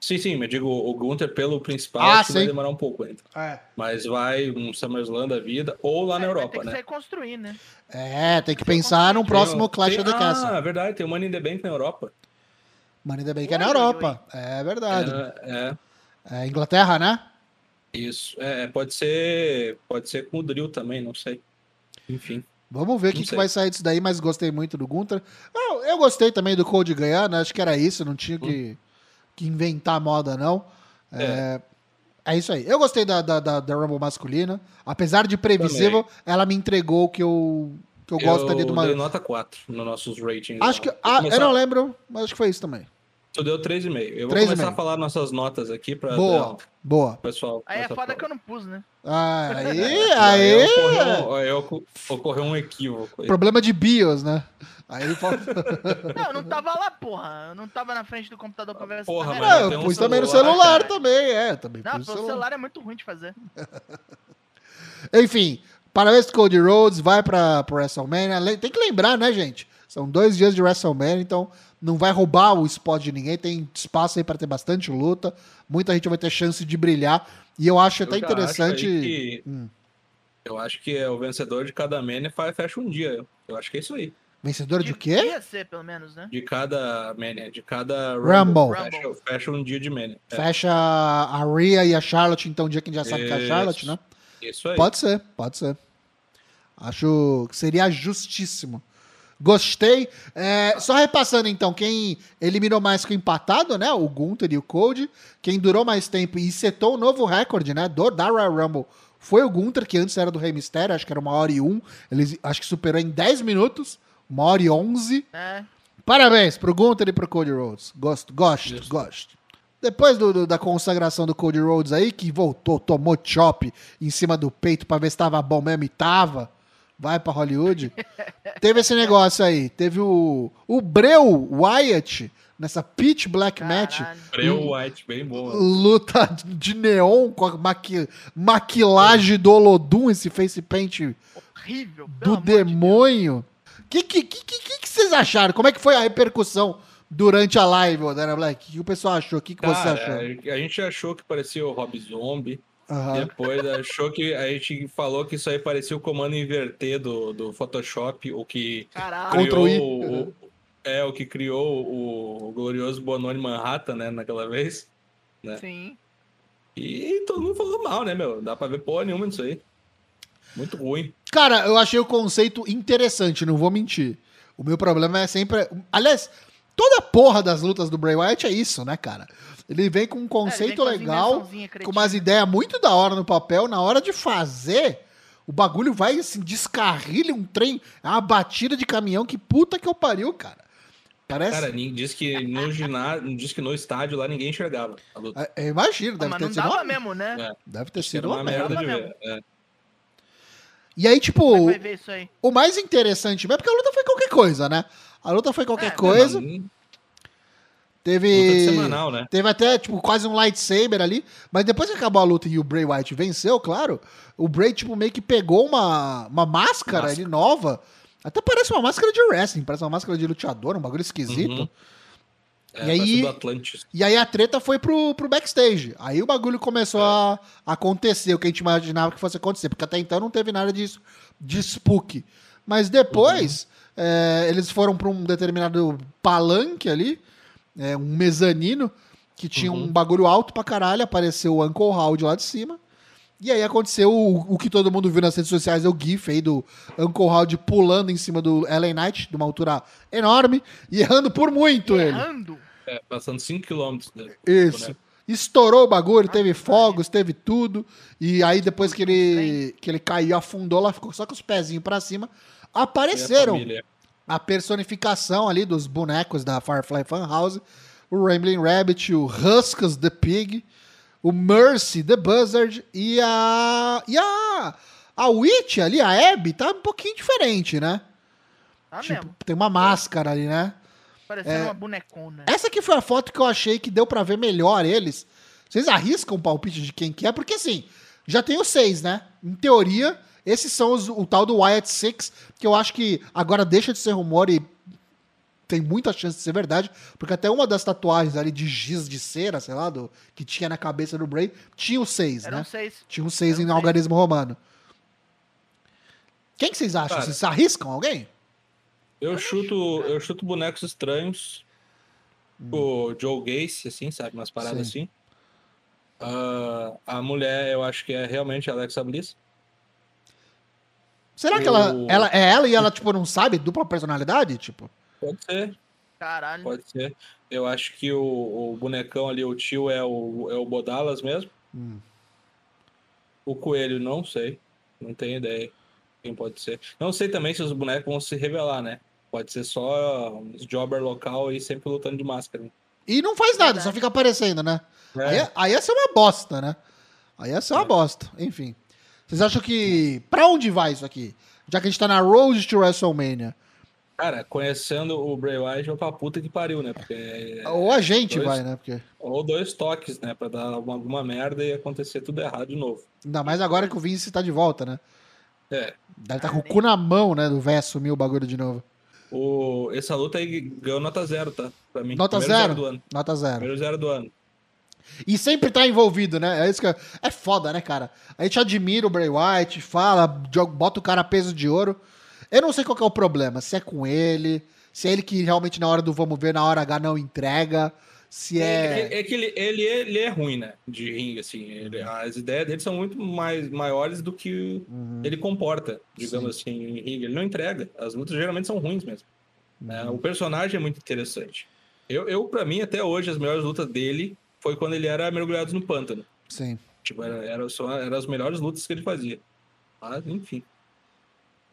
Speaker 2: Sim, sim, mas digo, o Gunther pelo principal ah, vai demorar um pouco ainda. É. Mas vai um SummerSlam da vida ou lá é, na Europa,
Speaker 3: né?
Speaker 2: Tem
Speaker 3: que construir, né?
Speaker 1: É, tem que pensar no próximo Clash tem, of the ah, Castle.
Speaker 2: Ah, verdade, tem o Money in the Bank na Europa.
Speaker 1: Money in the Bank é na Europa. É verdade. É, é. é Inglaterra, né?
Speaker 2: Isso. É, pode ser, pode ser com o Drill também, não sei. Enfim.
Speaker 1: Vamos ver o que, que, vai sair disso daí, mas gostei muito do Gunter. Eu, eu gostei também do Code ganhar, né? Acho que era isso, não tinha que, que inventar moda, não. É. é. é isso aí. Eu gostei da, da, da, da, Rumble masculina. Apesar de previsível, também. ela me entregou o que eu, que eu, eu gosto ali
Speaker 2: de
Speaker 1: uma.
Speaker 2: Eu nota 4 nos nossos ratings.
Speaker 1: Acho que. Ah, começar... Eu não lembro, mas acho que foi isso também.
Speaker 2: Tu deu 3,5. Eu vou 3 começar a falar nossas notas aqui pra.
Speaker 1: Boa, dar... boa.
Speaker 2: Pessoal.
Speaker 3: Aí é foda que eu não pus, né?
Speaker 1: Aí, aí.
Speaker 2: Ocorreu, aí ocorreu um equívoco. Aí.
Speaker 1: Problema de BIOS, né? Aí falta.
Speaker 3: Não, eu não tava lá, porra. Eu não tava na frente do computador conversando.
Speaker 1: Porra, mas não, eu pus um também no celular cara. também, é. Também
Speaker 3: não, pus celular. celular é muito ruim de fazer.
Speaker 1: Enfim, parabéns pro Cody Rhodes, vai pra, pro WrestleMania. Tem que lembrar, né, gente? São dois dias de WrestleMania, então não vai roubar o spot de ninguém, tem espaço aí para ter bastante luta, muita gente vai ter chance de brilhar, e eu acho eu até interessante. Acho
Speaker 2: que, hum. Eu acho que é o vencedor de cada Mania fecha um dia. Eu acho que é isso aí.
Speaker 1: Vencedor de, de quê?
Speaker 3: Ia ser, pelo menos, né?
Speaker 2: De cada Mania, de cada
Speaker 1: Rumble.
Speaker 2: Rumble. Fecha, fecha, um dia de Mania.
Speaker 1: É. Fecha a Rhea e a Charlotte, então, um dia que a gente já sabe isso. que é a Charlotte, né?
Speaker 2: Isso aí.
Speaker 1: Pode ser, pode ser. Acho que seria justíssimo. Gostei. É, só repassando então, quem eliminou mais que o empatado, né? O Gunther e o Code. Quem durou mais tempo e setou o um novo recorde, né? Do, da Royal Rumble foi o Gunther, que antes era do Rey Mysterio, acho que era uma hora e um. Ele acho que superou em 10 minutos, uma hora e onze. É. Parabéns pro Gunther e pro Cody Rhodes. Gosto, gosto, Isso. gosto. Depois do, do, da consagração do Cody Rhodes aí, que voltou, tomou chop em cima do peito pra ver se tava bom mesmo e tava vai para Hollywood. teve esse negócio aí. Teve o, o Breu Wyatt nessa Pitch Black Caralho. Match.
Speaker 2: Breu Wyatt, bem boa.
Speaker 1: Luta de neon com a maqui, maquilagem do Olodum, esse face paint
Speaker 3: horrível
Speaker 1: do demônio. O que, que, que, que, que, vocês acharam? Como é que foi a repercussão durante a live, Dana Black? O que o pessoal achou? O que, que Cara, você achou?
Speaker 2: A gente achou que parecia o Rob Zombie. Uhum. Depois achou que a gente falou que isso aí parecia o comando inverter do, do Photoshop, o que
Speaker 3: Caralho.
Speaker 2: criou o, é o que criou o glorioso Bononi Manhattan, né, naquela vez, né?
Speaker 3: Sim.
Speaker 2: E todo mundo falou mal, né, meu? Dá pra ver porra nenhuma nisso aí. Muito ruim.
Speaker 1: Cara, eu achei o conceito interessante, não vou mentir. O meu problema é sempre. Aliás, toda porra das lutas do Bray Wyatt é isso, né, cara? Ele vem com um conceito é, legal, com umas ideias muito da hora no papel, na hora de fazer, o bagulho vai assim, descarrilha um trem, é uma batida de caminhão, que puta que eu pariu, cara. Parece...
Speaker 2: Cara, diz que no ginásio, diz que no estádio lá ninguém enxergava a luta.
Speaker 1: É, imagino, deve
Speaker 3: ah,
Speaker 1: ter
Speaker 3: sido. Uma... mesmo, né?
Speaker 1: É. Deve ter sido uma, uma merda.
Speaker 2: de ver. É.
Speaker 1: E aí, tipo, é aí? o mais interessante mesmo, porque a luta foi qualquer coisa, né? A luta foi qualquer é, coisa. Não, Teve.
Speaker 2: Semanal, né?
Speaker 1: Teve até, tipo, quase um lightsaber ali. Mas depois que acabou a luta e o Bray Wyatt venceu, claro, o Bray, tipo, meio que pegou uma, uma máscara, máscara. ali nova. Até parece uma máscara de wrestling, parece uma máscara de luteador, um bagulho esquisito. Uhum.
Speaker 2: É, e, aí,
Speaker 1: e aí a treta foi pro, pro backstage. Aí o bagulho começou é. a acontecer, o que a gente imaginava que fosse acontecer, porque até então não teve nada disso de spook. Mas depois, uhum. é, eles foram para um determinado palanque ali, é, um mezanino que tinha uhum. um bagulho alto pra caralho, apareceu o Uncle Howard lá de cima. E aí aconteceu o, o, que todo mundo viu nas redes sociais, é o GIF aí do Uncle Howard pulando em cima do Ellen Knight, de uma altura enorme, e errando por muito errando. ele.
Speaker 2: É, passando 5km.
Speaker 1: Né, Isso. Estourou o bagulho, teve fogos, teve tudo. E aí depois que ele, que ele caiu, afundou lá, ficou só com os pezinhos para cima. Apareceram a personificação ali dos bonecos da Firefly Funhouse, o Rambling Rabbit, o Huskus the Pig, o Mercy the Buzzard e a e a a Witch ali, a Abby, tá um pouquinho diferente, né?
Speaker 3: Tá tipo, mesmo.
Speaker 1: Tem uma máscara ali, né?
Speaker 3: Parecendo é, uma bonecona.
Speaker 1: Essa aqui foi a foto que eu achei que deu para ver melhor eles. Vocês arriscam o palpite de quem que é? Porque assim, já tem os seis, né? Em teoria, esses são os, o tal do Wyatt Six, que eu acho que agora deixa de ser rumor e tem muita chance de ser verdade, porque até uma das tatuagens ali de giz de cera, sei lá, do, que tinha na cabeça do Bray, tinha os seis, Eram né? Seis. Tinha os seis Eram em algarismo romano. Quem que vocês acham? Cara, vocês arriscam alguém?
Speaker 2: Eu chuto, eu chuto bonecos estranhos. Hum. O Joe Gacy, assim, sabe? Umas paradas Sim. assim. Uh, a mulher, eu acho que é realmente a Alexa Bliss.
Speaker 1: Será que ela, ela é ela e ela, tipo, não sabe dupla personalidade? Tipo.
Speaker 2: Pode ser.
Speaker 3: Caralho.
Speaker 2: Pode ser. Eu acho que o, o bonecão ali, o tio, é o, é o Bodalas mesmo. Hum. O coelho, não sei. Não tenho ideia. Quem pode ser. Não sei também se os bonecos vão se revelar, né? Pode ser só uns jobber local e sempre lutando de máscara.
Speaker 1: E não faz nada, só fica aparecendo, né? É. Aí, aí ia ser uma bosta, né? Aí ia ser uma é. bosta. Enfim. Vocês acham que. Pra onde vai isso aqui? Já que a gente tá na Road to WrestleMania.
Speaker 2: Cara, conhecendo o Bray Wyatt, vai pra puta que pariu, né? Porque,
Speaker 1: ou a gente dois, vai, né? Porque...
Speaker 2: Ou dois toques, né? Pra dar alguma, merda e acontecer tudo errado de novo.
Speaker 1: Ainda mais agora que o Vince tá de volta, né?
Speaker 2: É.
Speaker 1: Deve tá com o cu na mão, né? Do véio assumir o bagulho de novo.
Speaker 2: O... Essa luta aí ganhou nota zero, tá? Pra mim.
Speaker 1: Nota zero? zero do ano. Nota zero.
Speaker 2: Primeiro zero do ano.
Speaker 1: E sempre tá envolvido, né? É isso que é, é foda, né, cara? A gente admira o Bray Wyatt, fala, bota o cara peso de ouro. Eu não sei qual é o problema, se é com ele, se é ele que realmente na hora do vamos ver, na hora H não entrega, se é...
Speaker 2: É, é que, ele, ele, ele, é ruim, né, de ringue, assim, ele, as ideias dele são muito mais, maiores do que uhum. ele comporta, digamos Sim. assim, em ringue. Ele não entrega, as lutas geralmente são ruins mesmo. Né? Uhum. O personagem é muito interessante. Eu, eu para mim, até hoje, as melhores lutas dele foi quando ele era mergulhado no pântano.
Speaker 1: Sim.
Speaker 2: Tipo, era, era, só, era as melhores lutas que ele fazia. Mas, enfim.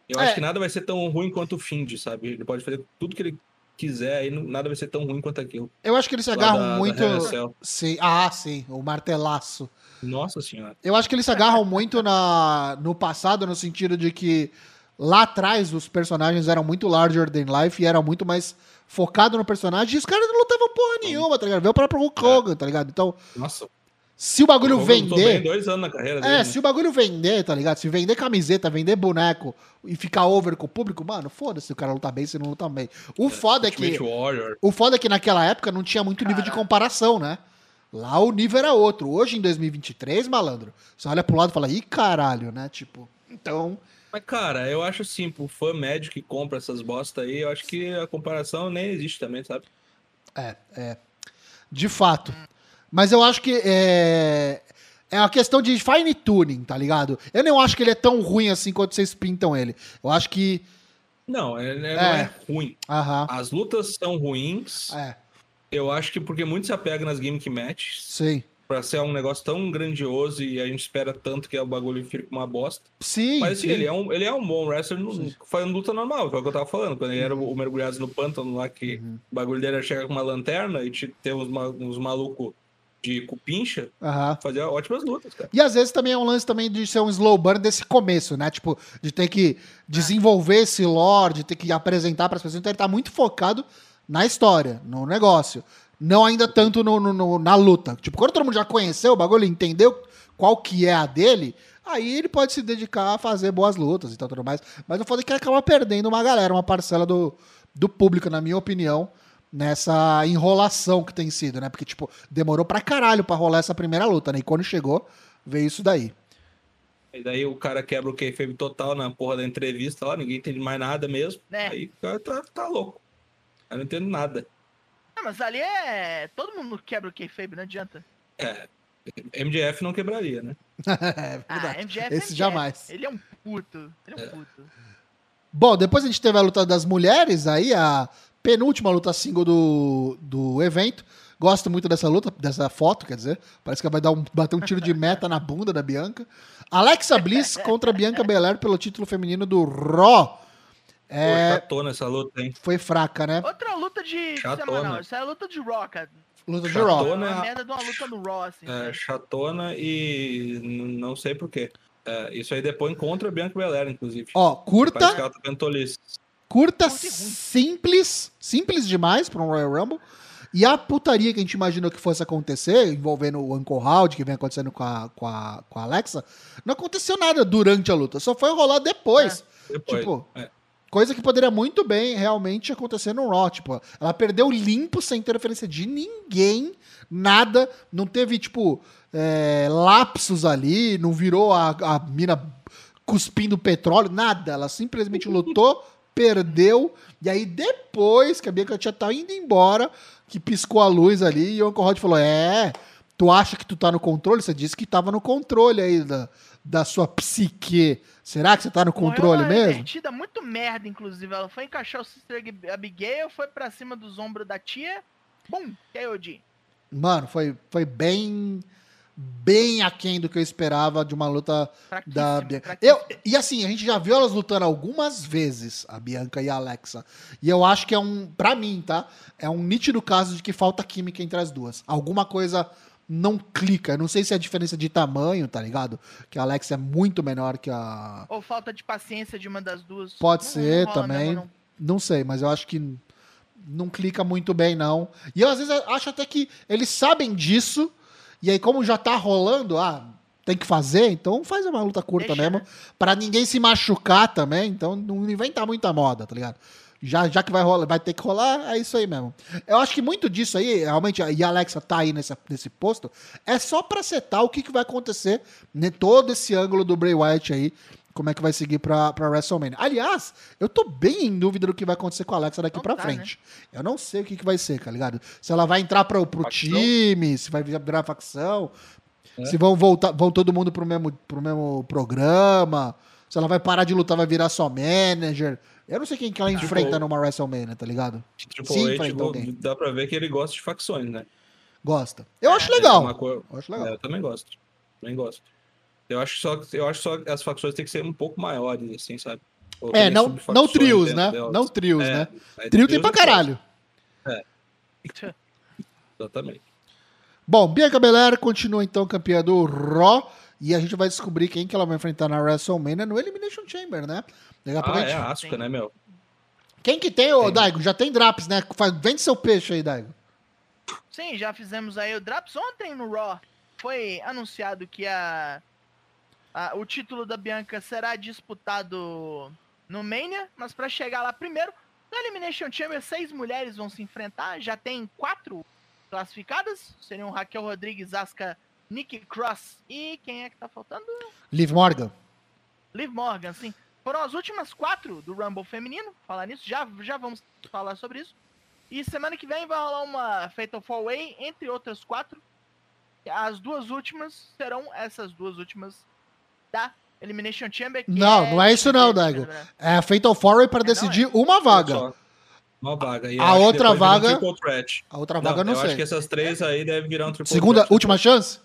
Speaker 2: Eu é. acho que nada vai ser tão ruim quanto o Find, sabe? Ele pode fazer tudo que ele quiser e nada vai ser tão ruim quanto aquilo.
Speaker 1: Eu acho que ele se agarra da, muito. Da sim. Ah, sim, o martelaço.
Speaker 2: Nossa senhora.
Speaker 1: Eu acho que eles se agarram muito na, no passado, no sentido de que lá atrás os personagens eram muito larger than life e eram muito mais focado no personagem e os caras não lutavam porra nenhuma, tá ligado? Veio o próprio Hulk Hogan, tá ligado? Então.
Speaker 2: Nossa.
Speaker 1: Se o bagulho vender.
Speaker 2: dois anos na carreira
Speaker 1: é,
Speaker 2: dele, é,
Speaker 1: né? se o bagulho vender, tá ligado? Se vender camiseta, vender boneco e ficar over com o público, mano, foda-se o cara lutar bem, se não lutar bem. O é, foda é que.
Speaker 2: Warrior.
Speaker 1: O foda é que naquela época não tinha muito nível de comparação, né? Lá o nível era outro. Hoje, em 2023, malandro, você olha pro lado e fala, ih, caralho, né? Tipo, então.
Speaker 2: Mas, cara, eu acho assim, pro fã médio que compra essas bosta aí, eu acho que a comparação nem existe também, sabe?
Speaker 1: É, é. De fato. Mas eu acho que é. É uma questão de fine tuning, tá ligado? Eu não acho que ele é tão ruim assim quanto vocês pintam ele. Eu acho que.
Speaker 2: Não, ele é, não é, é ruim.
Speaker 1: Aham.
Speaker 2: As lutas são ruins.
Speaker 1: É.
Speaker 2: Eu acho que porque muito se apega nas gimmick matches.
Speaker 1: Sim
Speaker 2: pra ser um negócio tão grandioso e a gente espera tanto que o bagulho fique uma bosta.
Speaker 1: Sim.
Speaker 2: Mas
Speaker 1: assim,
Speaker 2: ele é um, ele é um bom wrestler no, fazendo luta normal, é o que eu tava falando. Quando ele era o, mergulhado no pântano lá, que uhum. o bagulho dele era chegar com uma lanterna e ter uns, uns malucos de cupincha,
Speaker 1: uhum.
Speaker 2: fazia ótimas lutas, cara.
Speaker 1: E às vezes também é um lance também de ser um slow burn desse começo, né? Tipo, de ter que desenvolver esse lore, de ter que apresentar para as pessoas. Então ele tá muito focado na história, no negócio. Não ainda tanto no, no, no, na luta. Tipo, quando todo mundo já conheceu o bagulho, entendeu qual que é a dele, aí ele pode se dedicar a fazer boas lutas e tal, tudo mais. Mas o foda é que acaba perdendo uma galera, uma parcela do, do público, na minha opinião, nessa enrolação que tem sido, né? Porque, tipo, demorou pra caralho pra rolar essa primeira luta, né? E quando chegou, veio isso daí.
Speaker 2: E daí o cara quebra o kayfabe total na porra da entrevista lá, ninguém entende mais nada mesmo. É. Aí o cara tá, tá louco. Eu não entendo nada.
Speaker 3: Ah, mas ali é. Todo mundo quebra o kayfabe, não adianta.
Speaker 2: É. MJF não quebraria, né?
Speaker 1: é ah, MJF Esse jamais.
Speaker 3: Ele é um puto. Ele é um é. puto.
Speaker 1: Bom, depois a gente teve a luta das mulheres, aí a penúltima luta single do, do evento. Gosto muito dessa luta, dessa foto, quer dizer. Parece que vai dar um, bater um tiro de meta na bunda da Bianca. Alexa Bliss contra Bianca Belair pelo título feminino do Raw.
Speaker 2: É... Pô, chatona essa luta, hein?
Speaker 1: Foi fraca, né?
Speaker 3: Outra luta de chatona. semanal. Essa é a luta de Raw, cara.
Speaker 1: Luta de chatona,
Speaker 3: Raw. É uma merda de uma luta no Raw, assim.
Speaker 2: É, chatona e não sei porquê. É, isso aí depois contra a Bianca Belair, inclusive.
Speaker 1: Ó, curta.
Speaker 2: que ela tá
Speaker 1: Curta, simples, simples demais para um Royal Rumble. E a putaria que a gente imaginou que fosse acontecer, envolvendo o Uncle Howard, que vem acontecendo com a, com, a, com a Alexa, não aconteceu nada durante a luta, só foi rolar depois. É, depois tipo, é. coisa que poderia muito bem realmente acontecer no Raw. Tipo, ela perdeu limpo sem interferência de ninguém, nada, não teve, tipo, é, lapsos ali, não virou a, a mina cuspindo petróleo, nada. Ela simplesmente lutou, perdeu, e aí depois que a Bianca tinha tá indo embora, que piscou a luz ali e o Uncle Rod falou: É, tu acha que tu tá no controle? Você disse que tava no controle aí da, da sua psique. Será que você tá no controle Morreu mesmo?
Speaker 3: Divertida, muito merda, inclusive. Ela foi encaixar o Sister Abigail, foi pra cima dos ombros da tia. Bum, KOD.
Speaker 1: Mano, foi, foi bem bem aquém do que eu esperava de uma luta da Bianca. Eu, e assim, a gente já viu elas lutando algumas vezes, a Bianca e a Alexa. E eu acho que é um, para mim, tá? É um nítido caso de que falta química entre as duas. Alguma coisa não clica. Eu não sei se é a diferença de tamanho, tá ligado? Que a Alexa é muito menor que a.
Speaker 3: Ou falta de paciência de uma das duas.
Speaker 1: Pode não, ser não também. Mesmo, não. não sei, mas eu acho que não clica muito bem, não. E eu às vezes acho até que eles sabem disso e aí, como já tá rolando, ah, tem que fazer, então faz uma luta curta Deixa, mesmo, né? para ninguém se machucar também, então não inventar muita moda, tá ligado? Já, já que vai rolar, vai ter que rolar, é isso aí mesmo. Eu acho que muito disso aí, realmente, e a Alexa tá aí nesse, nesse posto, é só pra setar o que, que vai acontecer, né, todo esse ângulo do Bray Wyatt aí, como é que vai seguir pra, pra WrestleMania. Aliás, eu tô bem em dúvida do que vai acontecer com a Alexa daqui não pra tá, frente. Né? Eu não sei o que, que vai ser, tá ligado? Se ela vai entrar pro, pro time, se vai virar facção, é. se vão voltar, vão todo mundo pro mesmo, pro mesmo programa, se ela vai parar de lutar, vai virar só manager. Eu não sei quem que ela tipo, enfrenta numa WrestleMania, tá ligado?
Speaker 2: Tipo, Sim, enfrenta tipo, alguém. Dá pra ver que ele gosta de facções, né?
Speaker 1: Gosta. Eu acho é, legal. É cor... Eu acho legal.
Speaker 2: É, eu também gosto. Também gosto. Eu acho só, eu acho só que as facções têm que ser um pouco maiores, assim, sabe?
Speaker 1: Ou é, não, não trios, né? Delas. Não trios, é, né? Trio tem pra caralho. É.
Speaker 2: Exatamente.
Speaker 1: Bom, Bianca Belair continua então campeã do Raw. E a gente vai descobrir quem que ela vai enfrentar na WrestleMania no Elimination Chamber, né?
Speaker 2: Daqui a pouco ah, a gente... é a Asuka, né, meu?
Speaker 1: Quem que tem, ô Daigo? Já tem Draps, né? Vende seu peixe aí, Daigo.
Speaker 3: Sim, já fizemos aí o Draps ontem no Raw. Foi anunciado que a ah, o título da Bianca será disputado no Mania, mas para chegar lá primeiro, no Elimination Chamber, seis mulheres vão se enfrentar. Já tem quatro classificadas. Seriam Raquel Rodrigues, Asuka, Nikki Cross e quem é que tá faltando?
Speaker 1: Liv Morgan.
Speaker 3: Liv Morgan, sim. Foram as últimas quatro do Rumble feminino. Falar nisso, já, já vamos falar sobre isso. E semana que vem vai rolar uma Fatal Four Way, entre outras quatro. As duas últimas serão essas duas últimas da Elimination Chamber.
Speaker 1: não, é... não é isso não, Dago. É a Fatal Four para é, decidir é. uma vaga.
Speaker 2: Uma vaga.
Speaker 1: E a outra vaga. a outra vaga não, não
Speaker 2: eu
Speaker 1: sei.
Speaker 2: acho que essas três aí devem virar um
Speaker 1: triple Segunda, threat. última chance?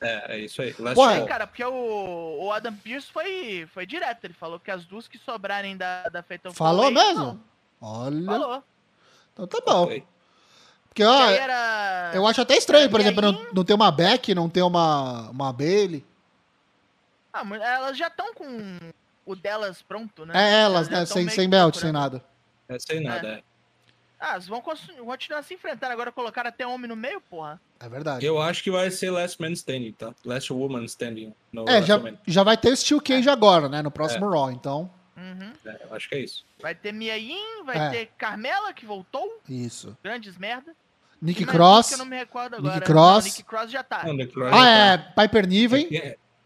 Speaker 2: É, é isso aí.
Speaker 3: Pô, é, cara, porque o, o Adam Pearce foi, foi direto. Ele falou que as duas que sobrarem da, da Fatal
Speaker 1: Falou Four mesmo? Não. Olha. Falou. Então tá bom. Okay. Porque, ó, era... eu acho até estranho, por exemplo, não, não ter uma Beck, não ter uma, uma Bailey.
Speaker 3: Ah, mas elas já estão com o delas pronto, né?
Speaker 1: É, elas, elas né? Sem, sem belt, sem nada.
Speaker 2: É, sem nada, é. é.
Speaker 3: Ah, elas vão continuar se enfrentando. Agora colocaram até homem no meio, porra.
Speaker 1: É verdade.
Speaker 2: Eu acho que vai ser Last Man Standing, tá? Last Woman Standing.
Speaker 1: é, já, já vai ter o Steel Cage é. agora, né? No próximo é. Raw, então.
Speaker 3: Uhum.
Speaker 2: É, eu acho que é isso.
Speaker 3: Vai ter Mia Yin, vai é. ter Carmela, que voltou.
Speaker 1: Isso.
Speaker 3: Grandes merda.
Speaker 1: Nick Cross.
Speaker 3: Eu não me recordo agora.
Speaker 1: Nick Cross.
Speaker 3: Não, Nick Cross já tá.
Speaker 1: Não, Cross ah, é. Tá. Piper Niven.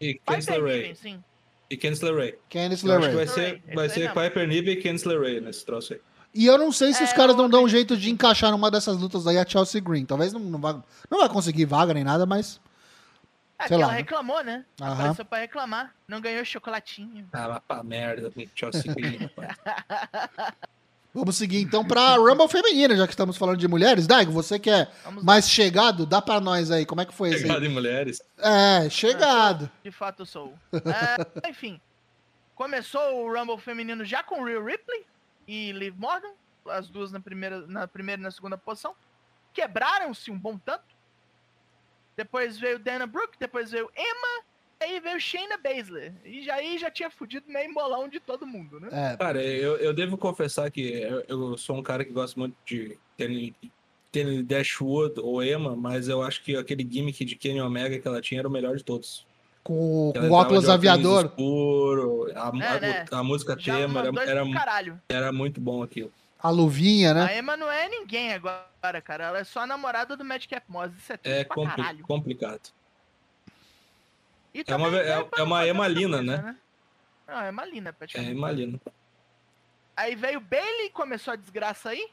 Speaker 2: E Candice LeRae. sim. E Candice LeRae.
Speaker 1: Candice LeRae.
Speaker 2: Vai ser, vai ser Piper Niven e Candice LeRae nesse troço aí.
Speaker 1: E eu não sei se é, os caras não dão um jeito de encaixar numa dessas lutas aí a Chelsea Green. Talvez não, não, vai, não vai conseguir vaga nem nada, mas.
Speaker 3: É sei lá, ela né? reclamou, né? Aham. Apareceu pra reclamar. Não ganhou chocolatinho.
Speaker 2: Ah, vai pra merda, Chelsea Green, rapaz.
Speaker 1: Vamos seguir então pra Rumble feminina, já que estamos falando de mulheres. Daigo, você que é Vamos mais chegado, dá pra nós aí, como é que foi
Speaker 2: isso? Chegado em mulheres?
Speaker 1: É, chegado.
Speaker 3: De fato sou. é, enfim, começou o Rumble feminino já com Real Ripley e Liv Morgan, as duas na primeira, na primeira e na segunda posição. Quebraram-se um bom tanto. Depois veio Dana Brooke, depois veio Emma, aí veio Shayna Baszler. E já, aí já tinha fudido meio embolão de todo mundo, né?
Speaker 2: É. Cara, eu, eu devo confessar que eu, eu, sou um cara que gosta muito de Kenny Dashwood ou Emma, mas eu acho que aquele gimmick de Kenny Omega que ela tinha era o melhor de todos.
Speaker 1: Com, com o óculos aviador.
Speaker 2: Escuro, a, é, né? a, a, música Já tema era, era, era muito bom aquilo.
Speaker 1: A luvinha, né?
Speaker 3: A Emma não é ninguém agora, cara. Ela é só a namorada do Madcap Moss. Isso é, é compli
Speaker 2: complicado. É uma, é, é uma Emalina, né? né?
Speaker 3: Não, é Emalina,
Speaker 2: praticamente. É Emalina.
Speaker 3: Aí veio Bailey, começou a desgraça aí.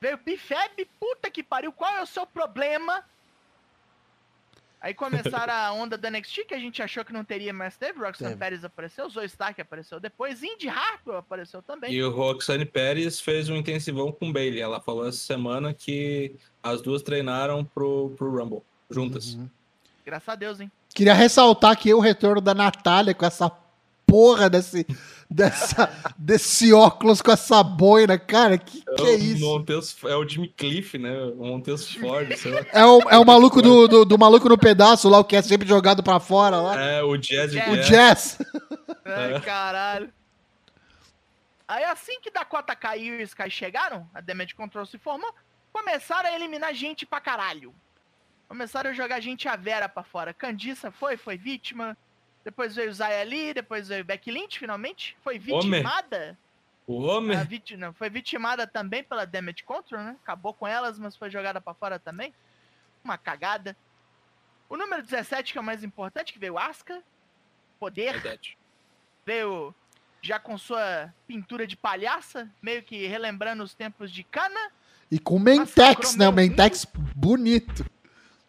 Speaker 3: Veio Bifeb, puta que pariu, qual é o seu problema? Aí começaram a onda da NXT, que a gente achou que não teria, mas teve. Roxanne Pérez apareceu, Zoe Stark apareceu depois, Indy Harper apareceu também.
Speaker 2: E o Roxanne Pérez fez um intensivão com Bailey. Ela falou essa semana que as duas treinaram pro, pro Rumble, juntas. Uhum.
Speaker 3: Graças a Deus, hein?
Speaker 1: Queria ressaltar aqui o retorno da Natália com essa porra desse, dessa, desse óculos com essa boina, cara, que que é, é isso?
Speaker 2: Monteus, é o Jimmy Cliff, né? O Monteus Ford, sei lá.
Speaker 1: É o, é o maluco do, do, do, maluco no pedaço lá, o que é sempre jogado pra fora lá.
Speaker 2: É, o Jazz.
Speaker 1: O Jazz.
Speaker 3: Ai, caralho. Aí assim que Dakota caiu e Sky chegaram, a Damage Control se formou, começaram a eliminar gente pra caralho. Começaram a jogar gente a Vera pra fora. Candiça foi, foi vítima. Depois veio Zaya Lee, depois veio Becky Lynch, finalmente. Foi vitimada.
Speaker 2: O homem?
Speaker 3: Vítima, foi vitimada também pela Damage Control, né? Acabou com elas, mas foi jogada para fora também. Uma cagada. O número 17, que é o mais importante, que veio Asuka. Poder. Verdade. Veio já com sua pintura de palhaça, meio que relembrando os tempos de Kana.
Speaker 1: E com Mentex, né? O Mentex bonito.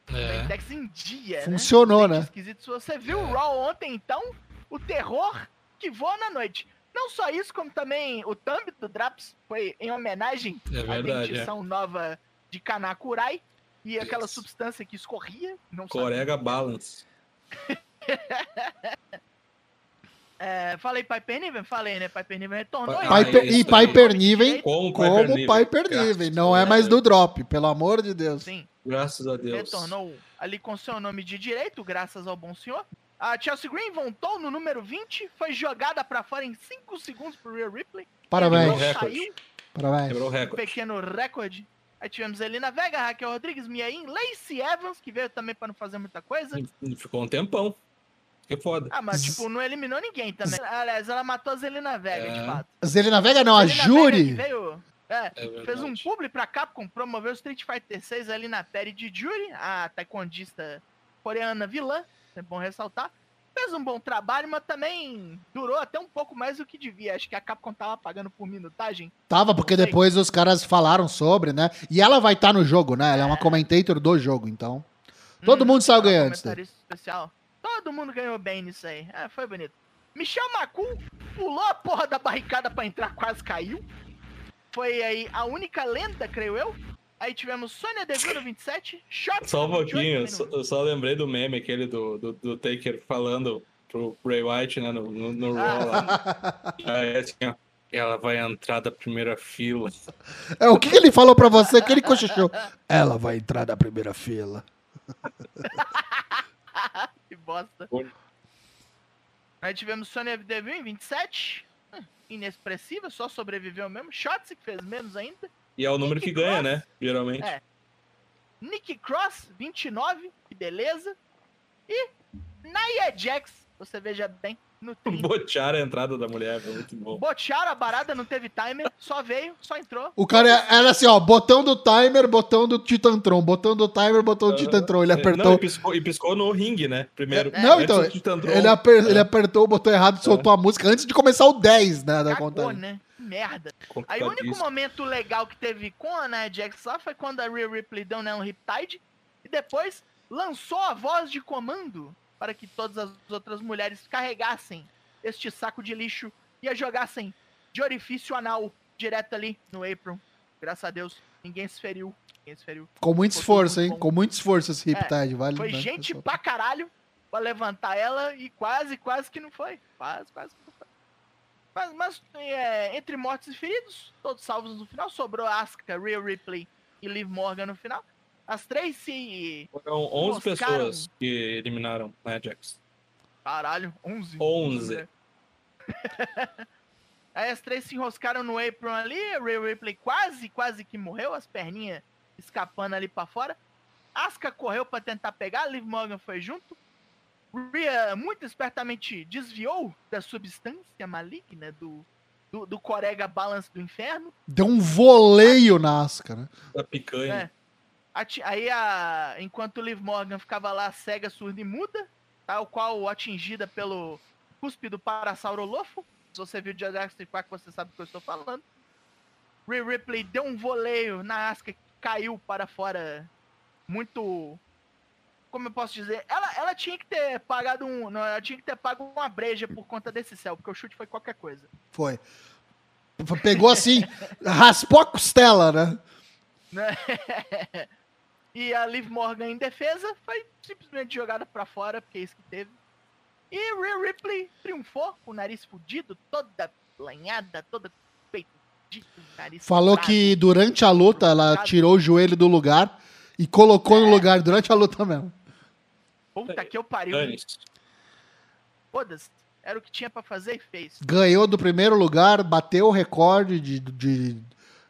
Speaker 3: É. Mentex em dia,
Speaker 1: né? Funcionou,
Speaker 3: né?
Speaker 1: né?
Speaker 3: Esquisito. Se você viu o Raw ontem, então, o terror que voa na noite. Não só isso, como também o thumb do Draps foi em homenagem
Speaker 2: é verdade, à
Speaker 3: dentição
Speaker 2: é.
Speaker 3: nova de Kanakurai e isso. aquela substância que escorria. Não
Speaker 2: Corega Balance.
Speaker 3: é, falei Piper Niven? Falei, né? Piper Niven retornou.
Speaker 1: Ah, Piper, e Piper Niven como, como Piper Niven. Não é mais do drop, pelo amor de Deus.
Speaker 3: Sim.
Speaker 2: Graças a Deus.
Speaker 3: Retornou ali com seu nome de direito, graças ao bom senhor. A Chelsea Green voltou no número 20, foi jogada para fora em 5 segundos pro Real Ripley.
Speaker 1: Parabéns.
Speaker 3: Saiu.
Speaker 1: Parabéns.
Speaker 2: Quebrou o
Speaker 3: recorde. Um pequeno recorde. Aí tivemos Elina Vega, Raquel Rodrigues, Miain, Lacey Evans, que veio também para não fazer muita coisa.
Speaker 2: Ficou um tempão. Que foda.
Speaker 3: Ah, mas tipo, não eliminou ninguém também. Aliás, ela matou a Zelina Vega, é. de fato.
Speaker 1: Zelina Vega não, a Zelina Juri.
Speaker 3: veio, é, é fez um publi pra Capcom, promoveu o Street Fighter 6 ali na série de Juri, a taekwondista coreana vilã, é bom ressaltar fez um bom trabalho, mas também durou até um pouco mais do que devia. Acho que a Capcom tava pagando por minutagem.
Speaker 1: Tava, porque depois os caras falaram sobre, né? E ela vai estar tá no jogo, né? Ela é uma é. commentator do jogo, então. Todo hum, mundo saiu ganhando.
Speaker 3: especial. Todo mundo ganhou bem nisso aí. É, foi bonito. Michel Macu pulou a porra da barricada para entrar, quase caiu. Foi aí a única lenda, creio eu, Aí tivemos Sônia Deville 27, Shot.
Speaker 2: Só um pouquinho, eu só, eu só lembrei do meme aquele do, do, do Taker falando pro Bray White, né, no, no, no ah. Raw lá. Aí assim, ó. Ela vai entrar da primeira fila.
Speaker 1: É, o que, que ele falou pra você? Que ele cochichou. Ela vai entrar da primeira fila.
Speaker 3: que bosta. Aí tivemos Sônia Deville 27. Inexpressiva, só sobreviveu mesmo. Shotzi, que fez menos ainda.
Speaker 2: E é o número Nick que Cross, ganha, né? Geralmente. É.
Speaker 3: Nick Cross, 29, que beleza. E Nia Jax, você veja bem, no
Speaker 2: 30. Botearam a entrada da mulher, foi muito bom.
Speaker 3: Botearam a barada, não teve timer, só veio, só entrou.
Speaker 1: O cara era assim, ó, botão do timer, botão do Titantron, botão do timer, botão do Titantron. Ele apertou. Não, e,
Speaker 2: piscou, e piscou no ringue, né? Primeiro.
Speaker 1: É, não, então, ele, aper, é. ele apertou o botão errado e soltou é. a música antes de começar o 10, né, da contagem.
Speaker 3: né? merda. Aí o único momento legal que teve com a Nia Jax lá foi quando a Rhea Ripley deu nela um Riptide e depois lançou a voz de comando para que todas as outras mulheres carregassem este saco de lixo e a jogassem de orifício anal direto ali no apron. Graças a Deus, ninguém se feriu. Ninguém se feriu.
Speaker 1: Com muito esforço, hein? Com muito esforço esse Riptide, é, vale.
Speaker 3: Foi gente pessoal. pra caralho pra levantar ela e quase, quase que não foi. Quase, quase que não foi. Mas, mas é, entre mortos e feridos, todos salvos no final, sobrou Asuka, Real Ripley e Liv Morgan no final. As três se.
Speaker 2: Foram 11 pessoas que eliminaram a Jax.
Speaker 3: Caralho, 11.
Speaker 2: 11.
Speaker 3: Né? Aí as três se enroscaram no apron ali, o Ray Ripley quase, quase que morreu, as perninhas escapando ali para fora. Asuka correu para tentar pegar, Liv Morgan foi junto. Rhea muito espertamente desviou da substância maligna do, do, do Corega Balance do Inferno.
Speaker 1: Deu um voleio na Asuka, né?
Speaker 2: Da picanha.
Speaker 3: É. Aí, a, enquanto Liv Morgan ficava lá cega, surda e muda, tal qual atingida pelo cuspe do Parasaurolofo. Se você viu Jurassic Park, você sabe do que eu estou falando. Rhea Ripley deu um voleio na Asuka que caiu para fora muito como eu posso dizer, ela, ela tinha que ter pagado um. Não, ela tinha que ter pago uma breja por conta desse céu, porque o chute foi qualquer coisa.
Speaker 1: Foi. Pegou assim, raspou a costela, né?
Speaker 3: e a Liv Morgan em defesa foi simplesmente jogada para fora, porque é isso que teve. E Rhea Ripley triunfou com o nariz fudido, toda lanhada, toda peito
Speaker 1: Falou que durante a luta ela tirou o joelho do lugar e colocou é. no lugar durante a luta mesmo.
Speaker 3: Puta que eu pariu. Foda-se. Era o que tinha para fazer e fez.
Speaker 1: Ganhou do primeiro lugar, bateu o recorde de, de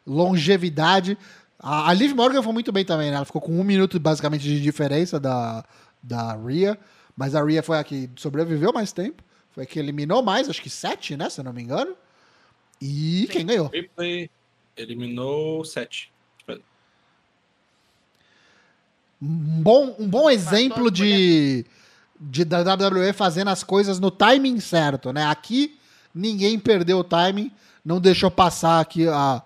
Speaker 1: longevidade. A, a Liv Morgan foi muito bem também, né? Ela ficou com um minuto basicamente de diferença da, da Rhea. Mas a Rhea foi a que sobreviveu mais tempo. Foi a que eliminou mais, acho que sete, né? Se eu não me engano. E Sim. quem ganhou?
Speaker 2: Ripley eliminou sete.
Speaker 1: Um bom, um bom exemplo de, de da WWE fazendo as coisas no timing certo, né? Aqui ninguém perdeu o timing, não deixou passar aqui a,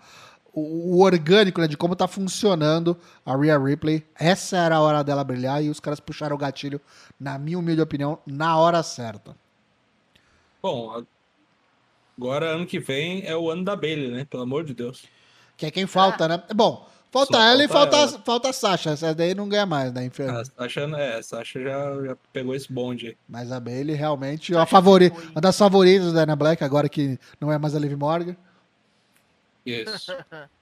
Speaker 1: o, orgânico né, de como tá funcionando a Rhea Ripley. Essa era a hora dela brilhar e os caras puxaram o gatilho, na minha humilde opinião, na hora certa.
Speaker 2: Bom, agora ano que vem é o ano da Bailey, né? Pelo amor de Deus.
Speaker 1: Que é quem falta, né? Bom, Falta Só ela e falta, ela. falta a Sasha. Essa daí não ganha mais, né, inferno?
Speaker 2: A Sasha, é, a Sasha já, já pegou esse bonde.
Speaker 1: Mas a Bailey realmente é a favorita, uma das favoritas da Ana Black, agora que não é mais a Liv Morgan.
Speaker 2: Isso.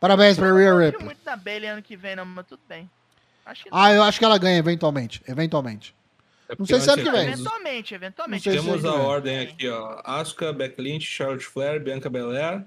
Speaker 1: Parabéns pra Rhea Ripley.
Speaker 3: Eu muito da Bailey ano que vem, não, mas tudo bem.
Speaker 1: ah, eu acho que ela ganha eventualmente. Eventualmente. É não sei se ano que vem.
Speaker 3: Eventualmente, eventualmente.
Speaker 2: Temos a ordem aqui, ó. Asuka, Beck Lynch, Charlotte Flair, Bianca Belair.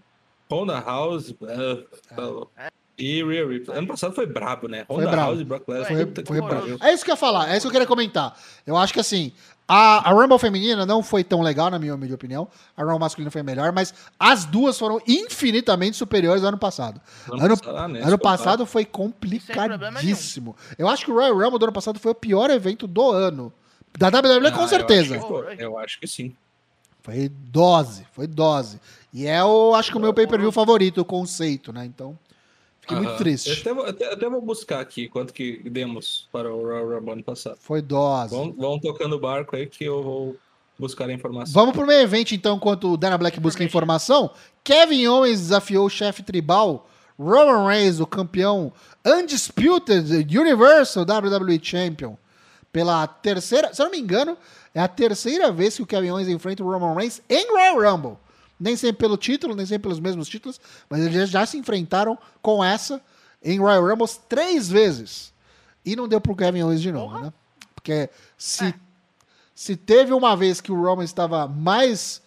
Speaker 2: Honda House. Uh, é. E Rhea Ripley. Ano passado foi brabo, né? Honda House e Brock Lesnar.
Speaker 1: Foi, foi brabo. É isso que eu ia falar, é isso que eu queria comentar. Eu acho que assim, a, a Rumble feminina não foi tão legal, na minha humilde opinião. A Rumble masculina foi melhor, mas as duas foram infinitamente superiores ao ano passado. Ano, ano, passado, ah, né? ano passado foi complicadíssimo. Eu acho que o Royal Rumble do ano passado foi o pior evento do ano. Da WWE, ah, com certeza.
Speaker 2: Eu acho, que, eu acho que sim.
Speaker 1: Foi dose, foi dose. E é, o, acho que o meu pay-per-view favorito, o conceito, né? Então, fiquei muito triste.
Speaker 2: Eu até, vou, até, até, vou buscar aqui quanto que demos para o Royal Rumble ano passado.
Speaker 1: Foi dose.
Speaker 2: Vão, vão tocando o barco aí que eu vou buscar a informação.
Speaker 1: Vamos pro meio evento, então, enquanto o Dana Black busca a informação. Kevin Owens desafiou o chefe tribal Roman Reigns, o campeão Undisputed Universal WWE Champion, pela terceira, se eu não me engano, é a terceira vez que o Kevin Owens enfrenta o Roman Reigns em Royal Rumble. Nem sempre pelo título, nem sempre pelos mesmos títulos, mas eles já se enfrentaram com essa em Royal Rumble três vezes. E não deu pro Kevin Owens de novo, né? Porque se, é. se teve uma vez que o Roman estava mais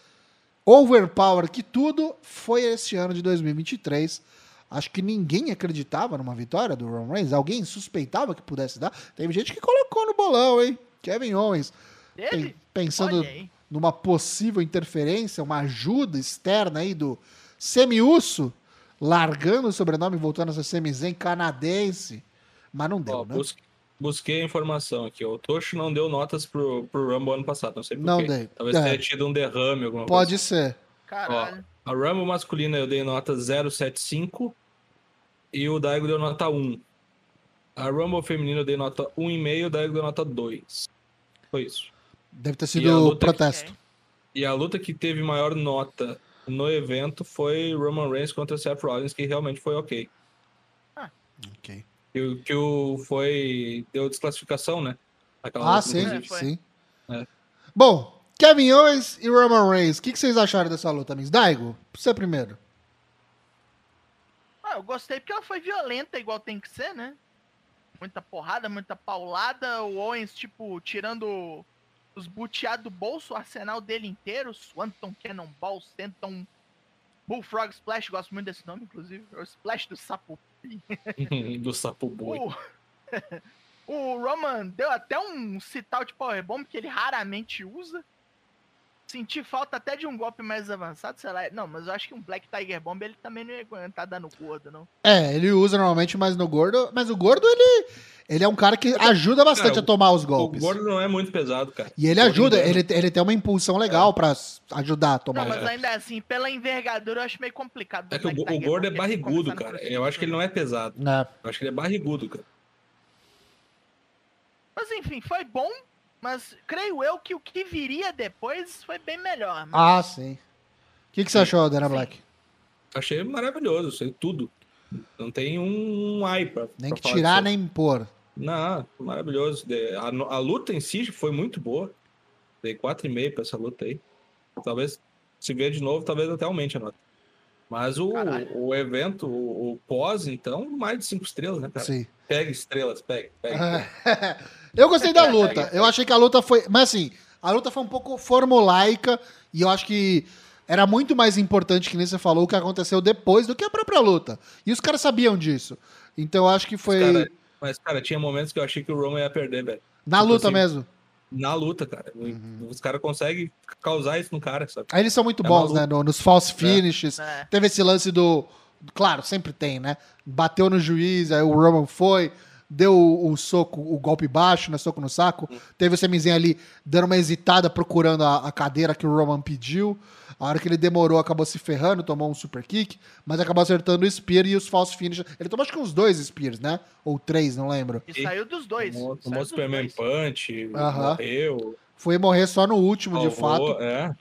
Speaker 1: overpower que tudo, foi esse ano de 2023. Acho que ninguém acreditava numa vitória do Roman Reigns. Alguém suspeitava que pudesse dar. Teve gente que colocou no bolão, hein? Kevin Owens dele? Pensando numa possível interferência, uma ajuda externa aí do Semiusso, largando o sobrenome e voltando a ser Semizen canadense. Mas não deu, Ó, né?
Speaker 2: Busque, busquei a informação aqui. O Tocho não deu notas pro, pro Rumble ano passado, não sei por
Speaker 1: Não dei.
Speaker 2: Talvez é. tenha tido um derrame, alguma
Speaker 1: Pode
Speaker 2: coisa.
Speaker 1: ser.
Speaker 3: Caralho.
Speaker 2: Ó, a Rumble masculina eu dei nota 075 e o Daigo deu nota 1. A Rumble feminina eu dei nota 1,5 e o Daigo deu nota 2. Foi isso.
Speaker 1: Deve ter sido protesto.
Speaker 2: Que, e a luta que teve maior nota no evento foi Roman Reigns contra Seth Rollins, que realmente foi ok.
Speaker 1: Ah, ok.
Speaker 2: Que, que o foi. Deu desclassificação, né?
Speaker 1: Aquela ah, sim, sim. É. Bom, Kevin Owens e Roman Reigns, o que, que, vocês acharam dessa luta, amigos? Daigo, você primeiro.
Speaker 3: Ah, eu gostei porque ela foi violenta, igual tem que ser, né? Muita porrada, muita paulada. O Owens, tipo, tirando os buteados do bolso, o arsenal dele inteiro, Swanton Cannonball, Senton Bullfrog Splash, gosto muito desse nome, inclusive. É o Splash do sapo.
Speaker 2: do sapo boi.
Speaker 3: O... o Roman deu até um cital de Powerbomb que ele raramente usa. Senti falta até de um golpe mais avançado, sei lá. Não, mas eu acho que um Black Tiger Bomb ele também não ia aguentar dando gordo, não.
Speaker 1: É, ele usa normalmente mais no gordo, mas o gordo ele, ele é um cara que ajuda bastante cara, a tomar os golpes.
Speaker 2: O gordo não é muito pesado, cara.
Speaker 1: E ele ajuda, ele, ele tem uma impulsão legal é. pra ajudar a tomar.
Speaker 3: Não, mas ainda assim, pela envergadura eu acho meio complicado.
Speaker 2: É que o, o gordo é barrigudo, cara. Eu acho que ele não é pesado. É. Eu acho que ele é barrigudo, cara.
Speaker 3: Mas enfim, foi bom mas creio eu que o que viria depois foi bem melhor. Mas...
Speaker 1: Ah, sim. O que, que você achou, Dana Black?
Speaker 2: Achei maravilhoso, sei tudo. Não tem um ai pra.
Speaker 1: Nem pra que tirar, nem pôr.
Speaker 2: Não, maravilhoso. A, a, luta em si foi muito boa. Dei 4,5 pra essa luta aí. Talvez, se ver de novo, talvez até aumente a nota. Mas o, o evento, o, o, pós, então, mais de 5 estrelas, né, cara? Sim. Pega estrelas, pega, pega.
Speaker 1: Eu gostei da luta. Eu achei que a luta foi. Mas assim, a luta foi um pouco formulaica e eu acho que era muito mais importante, que nem você falou, o que aconteceu depois do que a própria luta. E os caras sabiam disso. Então eu acho que foi.
Speaker 2: Cara, mas, cara, tinha momentos que eu achei que o Roman ia perder, velho.
Speaker 1: Na tipo luta assim, mesmo.
Speaker 2: Na luta, cara. Uhum. Os caras conseguem causar isso no cara, sabe?
Speaker 1: Aí eles são muito é bons, né? No, nos false é. finishes. É. Teve esse lance do. Claro, sempre tem, né? Bateu no juiz, aí o Roman foi deu o, o, soco, o golpe baixo, né? Soco no saco. Hum. Teve o Semizinho ali dando uma hesitada procurando a, a, cadeira que o Roman pediu. A hora que ele demorou, acabou se ferrando, tomou um super kick, mas acabou acertando o Spear e os false finish. Ele tomou acho que uns dois Spears, né? Ou três, não lembro.
Speaker 3: E saiu dos dois.
Speaker 2: Tomou, tomou Superman dois. Punch, uh -huh. morreu.
Speaker 1: Foi morrer só no último, Salvou, de fato.
Speaker 2: É.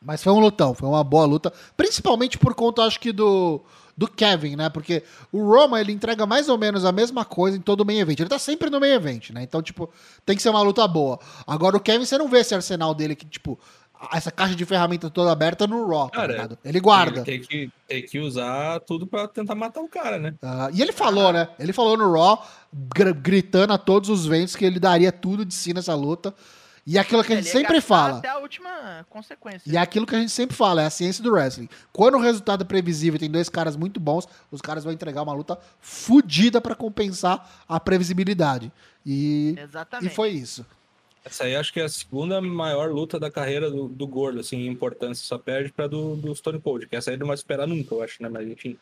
Speaker 1: Mas foi um lutão, foi uma boa luta. Principalmente por conta, acho que, do do Kevin, né? Porque o Roma, ele entrega mais ou menos a mesma coisa em todo o main event. Ele tá sempre no main event, né? Então, tipo, tem que ser uma luta boa. Agora, o Kevin, você não vê esse arsenal dele que, tipo, essa caixa de ferramenta toda aberta no Raw, tá ligado? Ele guarda.
Speaker 2: Ele tem que, tem que usar tudo para tentar matar o cara, né?
Speaker 1: Uh, e ele falou, né? Ele falou no Raw, gr gritando a todos os ventos que ele daria tudo de si nessa luta. E é aquilo que a gente sempre fala.
Speaker 3: Até a última consequência.
Speaker 1: E é aquilo que a gente sempre fala, é a ciência do wrestling. Quando o resultado é previsível e tem dois caras muito bons, os caras vão entregar uma luta fodida para compensar a previsibilidade. E, Exatamente. e foi isso.
Speaker 2: Essa aí acho que é a segunda maior luta da carreira do, do Gordo, assim, em importância. Só perde pra do, do Stone Cold, que essa aí não vai esperar nunca, eu acho, né? Mas enfim.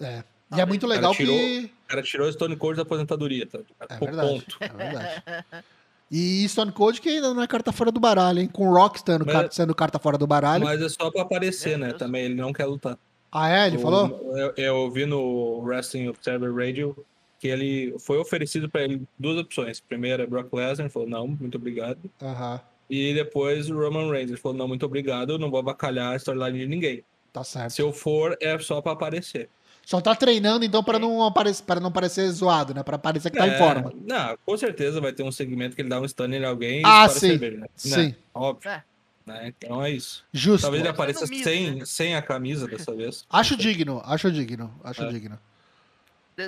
Speaker 1: É. E é muito legal
Speaker 2: tirou,
Speaker 1: que.
Speaker 2: O cara tirou o Stone Cold da aposentadoria, tá?
Speaker 1: É verdade, ponto. É verdade. E Stone Cold que ainda não é carta fora do baralho, hein? Com o Rock sendo, mas, carta, sendo carta fora do baralho.
Speaker 2: Mas é só pra aparecer, né? Também ele não quer lutar.
Speaker 1: Ah, é? Ele
Speaker 2: o,
Speaker 1: falou?
Speaker 2: Eu, eu vi no Wrestling Observer Radio que ele foi oferecido para ele duas opções. Primeiro é Brock Lesnar, ele falou, não, muito obrigado.
Speaker 1: Uhum.
Speaker 2: E depois o Roman Reigns, ele falou, não, muito obrigado, eu não vou abacalhar a storyline de ninguém.
Speaker 1: Tá certo.
Speaker 2: Se eu for, é só para aparecer.
Speaker 1: Só tá treinando, então, para não, aparecer, para não parecer zoado, né? Para parecer que tá é, em forma.
Speaker 2: Não, com certeza vai ter um segmento que ele dá um stun em alguém
Speaker 1: ah, sim.
Speaker 2: Né?
Speaker 1: Sim.
Speaker 2: Óbvio. É. Né? Então é isso.
Speaker 1: Justo.
Speaker 2: Talvez ele apareça sem, né? sem a camisa dessa vez.
Speaker 1: Acho digno, acho digno, acho é. digno.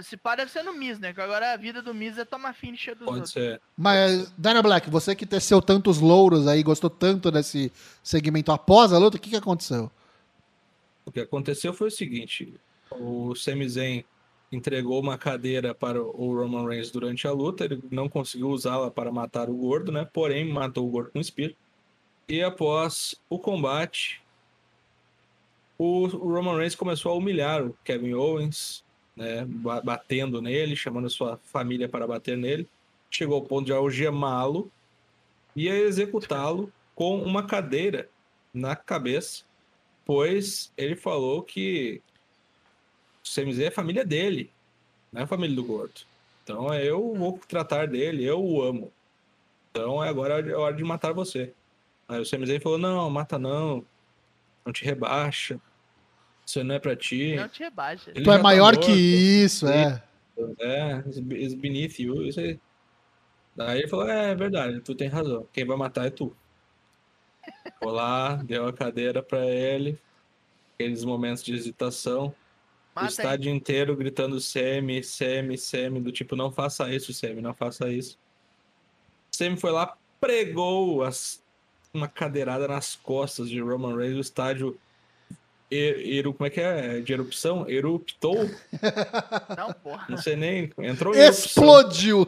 Speaker 3: Se parece ser no Miz, né? Que agora a vida do Miz é tomar finisher dos
Speaker 2: Pode
Speaker 3: outros.
Speaker 2: ser.
Speaker 1: Mas, Dana Black, você que teceu tantos louros aí, gostou tanto desse segmento após a luta, o que, que aconteceu?
Speaker 2: O que aconteceu foi o seguinte: o Sami Zayn entregou uma cadeira para o Roman Reigns durante a luta, ele não conseguiu usá-la para matar o gordo, né? Porém, matou o gordo com Spear. E após o combate, o Roman Reigns começou a humilhar o Kevin Owens, né? Batendo nele, chamando sua família para bater nele. Chegou ao ponto de algemá-lo e executá-lo com uma cadeira na cabeça, pois ele falou que CMZ é a família dele, não é a família do gordo. Então eu vou tratar dele, eu o amo. Então é agora é hora de matar você. Aí o CMZ falou: não, mata não. Não te rebaixa. Isso não é pra ti.
Speaker 3: Não te rebaixa.
Speaker 1: Ele tu é tá maior tá que isso, é.
Speaker 2: É, is beneath you. Isso aí. Daí ele falou: é, é verdade, tu tem razão. Quem vai matar é tu. Vou lá, deu a cadeira pra ele. Aqueles momentos de hesitação. Mata o estádio aí. inteiro gritando Semi, Semi, Semi, do tipo, não faça isso, Semi, não faça isso. Semi foi lá, pregou as, uma cadeirada nas costas de Roman Reigns, o estádio Eru, como é que é? De erupção? Eruptou?
Speaker 3: Não, porra.
Speaker 2: Não sei nem. Entrou
Speaker 1: em Explodiu!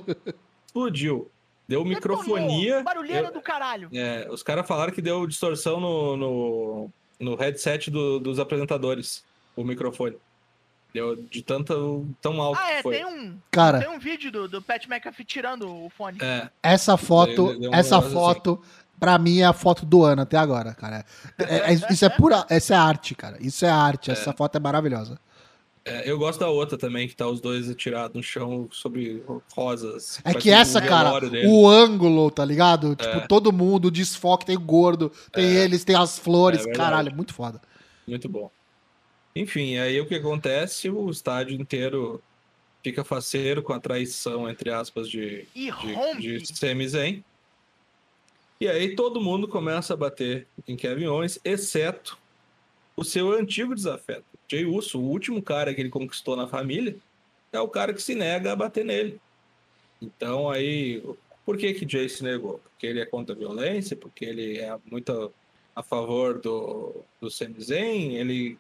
Speaker 2: Explodiu. Deu microfonia.
Speaker 3: Barulheira eu, do caralho.
Speaker 2: É, os caras falaram que deu distorção no, no, no headset do, dos apresentadores, o microfone. Deu de tanto, tão alto
Speaker 3: ah, é,
Speaker 2: foi.
Speaker 3: tem um,
Speaker 1: Cara,
Speaker 3: tem um vídeo do, do Pat McAfee tirando o fone.
Speaker 2: É.
Speaker 1: Essa foto, um essa foto, assim. pra mim é a foto do ano até agora, cara. É, é, isso é pura, essa é arte, cara. Isso é arte, é. essa foto é maravilhosa.
Speaker 2: É, eu gosto da outra também, que tá os dois atirados no chão sobre rosas.
Speaker 1: É que essa, um cara, o ângulo, tá ligado? Tipo, é. todo mundo, o desfoque, tem o gordo, tem é. eles, tem as flores, é caralho, é muito foda.
Speaker 2: Muito bom. Enfim, aí o que acontece? O estádio inteiro fica faceiro com a traição, entre aspas, de, de, de Sami Zayn. E aí todo mundo começa a bater em Kevin Owens, exceto o seu antigo desafeto. Jay Uso, o último cara que ele conquistou na família, é o cara que se nega a bater nele. Então aí, por que que Jay se negou? Porque ele é contra a violência, porque ele é muito a favor do, do Sami Zayn, ele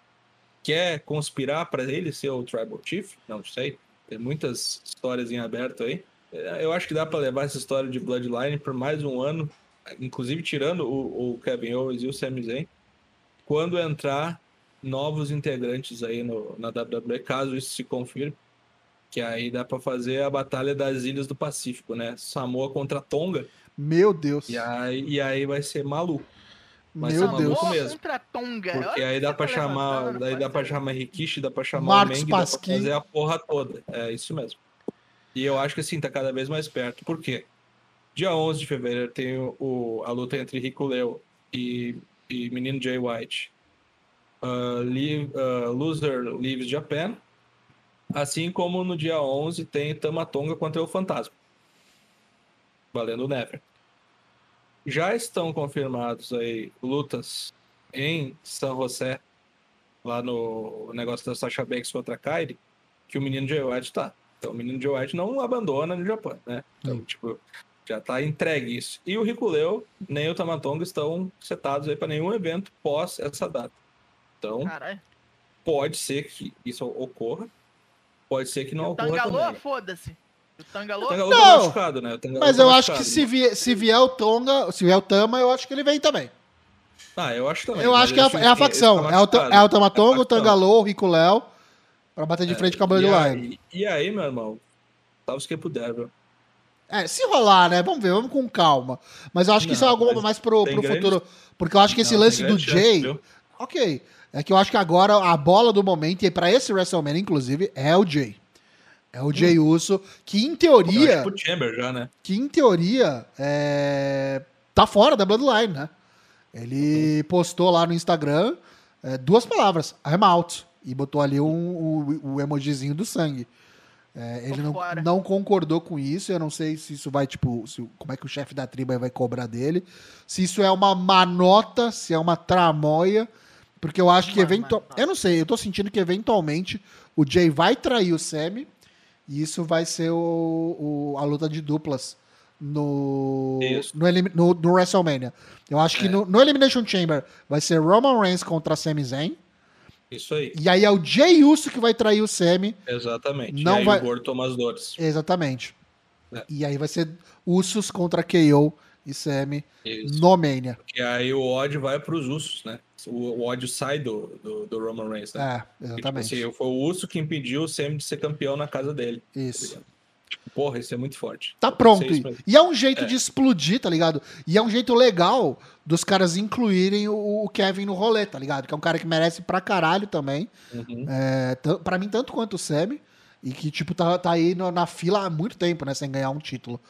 Speaker 2: quer conspirar para ele ser o Tribal Chief? Não sei. Tem muitas histórias em aberto aí. Eu acho que dá para levar essa história de Bloodline por mais um ano, inclusive tirando o, o Kevin Owens e o Sami Zayn, quando entrar novos integrantes aí no, na WWE, caso isso se confirme, que aí dá para fazer a batalha das Ilhas do Pacífico, né? Samoa contra Tonga.
Speaker 1: Meu Deus.
Speaker 2: E aí, e aí vai ser maluco.
Speaker 1: Mas Meu Deus.
Speaker 3: Mesmo. Contra Tonga.
Speaker 2: Porque aí dá pra tá chamar, daí dá para chamar Rikishi, dá pra chamar
Speaker 1: Marcos o Meng, dá
Speaker 2: pra fazer a porra toda. É isso mesmo. E eu acho que assim, tá cada vez mais perto. Por quê? Dia 11 de fevereiro tem o, a luta entre Rico Leo e, e menino Jay White. Uh, leave, uh, loser Leaves Japan. Assim como no dia 11 tem Tamatonga contra o Fantasma. Valendo o Never. Já estão confirmados aí lutas em São José, lá no negócio da Sasha Banks contra a Kairi, que o menino Joe White tá. Então o menino Joe White não abandona no Japão, né? Então, hum. tipo, já tá entregue isso. E o Rico Leo, nem o Tamatonga estão setados aí para nenhum evento pós essa data. Então, Carai. pode ser que isso ocorra, pode ser que não ocorra
Speaker 3: Tangalô, foda-se. O Tangalô?
Speaker 2: O Tangalô tá não, tá machucado, né?
Speaker 1: mas
Speaker 2: tá
Speaker 1: eu acho que se vier, se vier o Tonga, se vier o Tama, eu acho que ele vem também.
Speaker 2: Ah, eu acho também.
Speaker 1: Eu acho que é a, é a facção. Tá é, o, é o Tamatonga, é o Tangalô, o Rico Léo, pra bater de é, frente com a Bloodline.
Speaker 2: E, e aí, meu irmão, os que puder, viu?
Speaker 1: É, se rolar, né? Vamos ver, vamos com calma. Mas eu acho que não, isso é algo mais pro, pro grande... futuro. Porque eu acho que esse não, lance do Jay. Chance, ok. É que eu acho que agora a bola do momento, e para esse WrestleMania, inclusive, é o Jay. É o Jay hum. Uso, que em teoria.
Speaker 2: Pro Chamber já, né?
Speaker 1: Que em teoria é, tá fora da Bloodline, né? Ele postou lá no Instagram é, duas palavras, I'm out. E botou ali um, o, o emojizinho do sangue. É, ele não, não, concordou com isso. Eu não sei se isso vai, tipo, se, como é que o chefe da tribo vai cobrar dele. Se isso é uma manota, se é uma tramóia. Porque eu acho que eventualmente. Eu não sei, eu tô sentindo que eventualmente o Jay vai trair o Sammy. E isso vai ser o, o a luta de duplas no, no, no, no, WrestleMania. Eu acho que é. no, no, Elimination Chamber vai ser Roman Reigns contra Sami Zayn.
Speaker 2: Isso aí.
Speaker 1: E aí é o Jay Uso que vai trair o Sami.
Speaker 2: Exatamente.
Speaker 1: Não
Speaker 2: e aí
Speaker 1: vai...
Speaker 2: o Gordo toma as dores.
Speaker 1: Exatamente. É. E aí vai ser Usos contra KO e Sami no Mania.
Speaker 2: E aí o ódio vai para os Usos, né? O, ódio sai do, do, do, Roman Reigns,
Speaker 1: né? É, exatamente.
Speaker 2: E, tipo assim, foi o Uso que impediu o Sami de ser campeão na casa dele.
Speaker 1: Isso. Tá
Speaker 2: tipo, porra, isso é muito forte.
Speaker 1: Tá pronto. E é um jeito é. de explodir, tá ligado? E é um jeito legal dos caras incluírem o, o, Kevin no rolê, tá ligado? Que é um cara que merece pra caralho também. Uhum. É, pra mim, tanto quanto o Sami. E que, tipo, tá, tá aí no, na fila há muito tempo, né? Sem ganhar um título.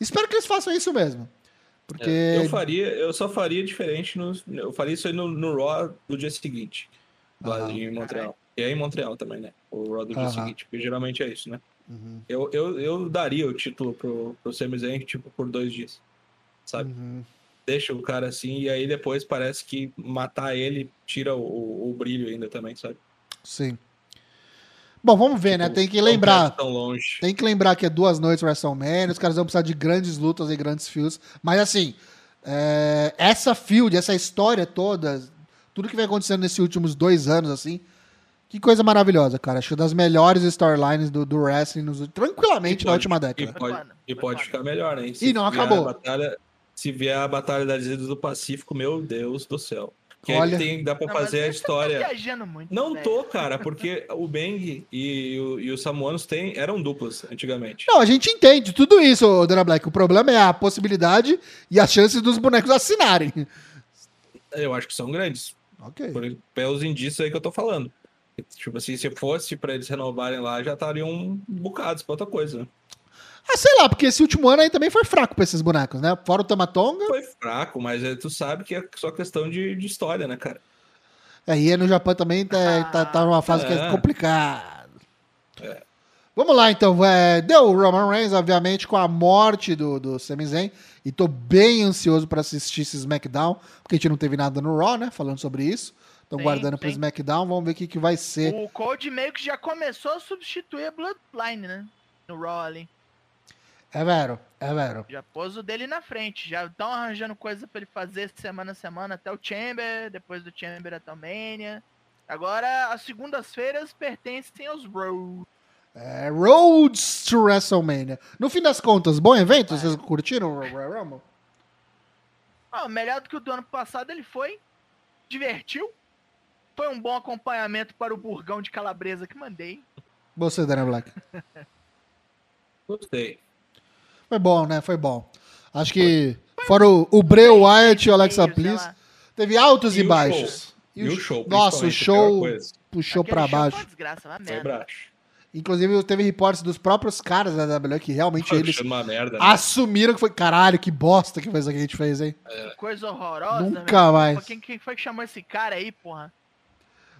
Speaker 1: Espero que eles façam isso mesmo. Porque...
Speaker 2: É, eu faria, eu só faria diferente no. Eu faria isso aí no, no Raw do dia seguinte. Lá em Montreal. E aí em Montreal também, né? O Raw do dia seguinte. Porque geralmente é isso, né? Uhum. Eu, eu, eu daria o título pro, pro Sami Zayn, tipo, por dois dias. Sabe? Uhum. Deixa o cara assim, e aí depois parece que matar ele tira o, o, o brilho ainda também, sabe?
Speaker 1: Sim. Bom, vamos ver, né? tipo? Tem que lembrar.
Speaker 2: Tão longe.
Speaker 1: Tem que lembrar que é duas noites WrestleMania, os caras vão precisar de grandes lutas e grandes fios. Mas assim, é, essa field, essa história toda, tudo que vem acontecendo nesses últimos dois anos, assim, que coisa maravilhosa, cara. Acho que das melhores storylines do, do wrestling nos, tranquilamente pode, na última década.
Speaker 2: E pode, e pode ficar melhor, hein?
Speaker 1: Se e não acabou.
Speaker 2: Batalha, se vier a Batalha das Ilhas do Pacífico, meu Deus do céu. Que Olha, tem, dá pra não, fazer a história.
Speaker 3: Tá muito,
Speaker 2: não tô, cara, porque o Bang e, o, e os Samuanos tem, eram duplas antigamente.
Speaker 1: Não, a gente entende tudo isso, Dona Black. O problema é a possibilidade e as chances dos bonecos assinarem.
Speaker 2: Eu acho que são grandes.
Speaker 1: Ok.
Speaker 2: Por, pelos indícios aí que eu tô falando. Tipo assim, se fosse para eles renovarem lá, já estariam bocados pra outra coisa.
Speaker 1: Ah, sei lá, porque esse último ano aí também foi fraco pra esses bonecos, né? Fora o Tamatonga.
Speaker 2: Foi fraco, mas é, tu sabe que é só questão de, de história, né, cara?
Speaker 1: É, e no Japão também tá, tá, tá numa fase é. que é complicada. É. Vamos lá, então. É, deu o Roman Reigns, obviamente, com a morte do, do Sami Zayn. E tô bem ansioso para assistir esse SmackDown, porque a gente não teve nada no Raw, né? Falando sobre isso. Estão guardando para SmackDown, vamos ver o que, que vai ser.
Speaker 3: O Cold meio que já começou a substituir a Bloodline, né? No Raw ali.
Speaker 1: É vero, é vero.
Speaker 3: Já pôs o dele na frente, já estão arranjando coisa para ele fazer semana a semana até o Chamber, depois do Chamber até o Mania. Agora, as segundas-feiras pertencem aos Roads.
Speaker 1: É, Roads to WrestleMania. No fim das contas, bom evento? É. Vocês curtiram o Royal Rumble?
Speaker 3: Ah, melhor do que o do ano passado ele foi. Divertiu. Foi um bom acompanhamento para o burgão de calabresa que mandei.
Speaker 1: Você, Dana Black.
Speaker 2: Gostei.
Speaker 1: Foi bom, né? Foi bom. Acho que, foi. fora o, o Breu Wyatt e o Alexa Bliss, teve altos e, e baixos.
Speaker 2: E, o show.
Speaker 1: Nossa, o show puxou para baixo. Foi
Speaker 3: desgraça, uma merda.
Speaker 1: Inclusive, teve reportes dos próprios caras da WWE que realmente eles
Speaker 2: merda, né?
Speaker 1: assumiram que foi. Caralho, que bosta que foi isso que a gente fez, hein?
Speaker 3: É. Coisa horrorosa.
Speaker 1: Nunca mais.
Speaker 3: Quem, quem foi que chamou esse cara aí, porra?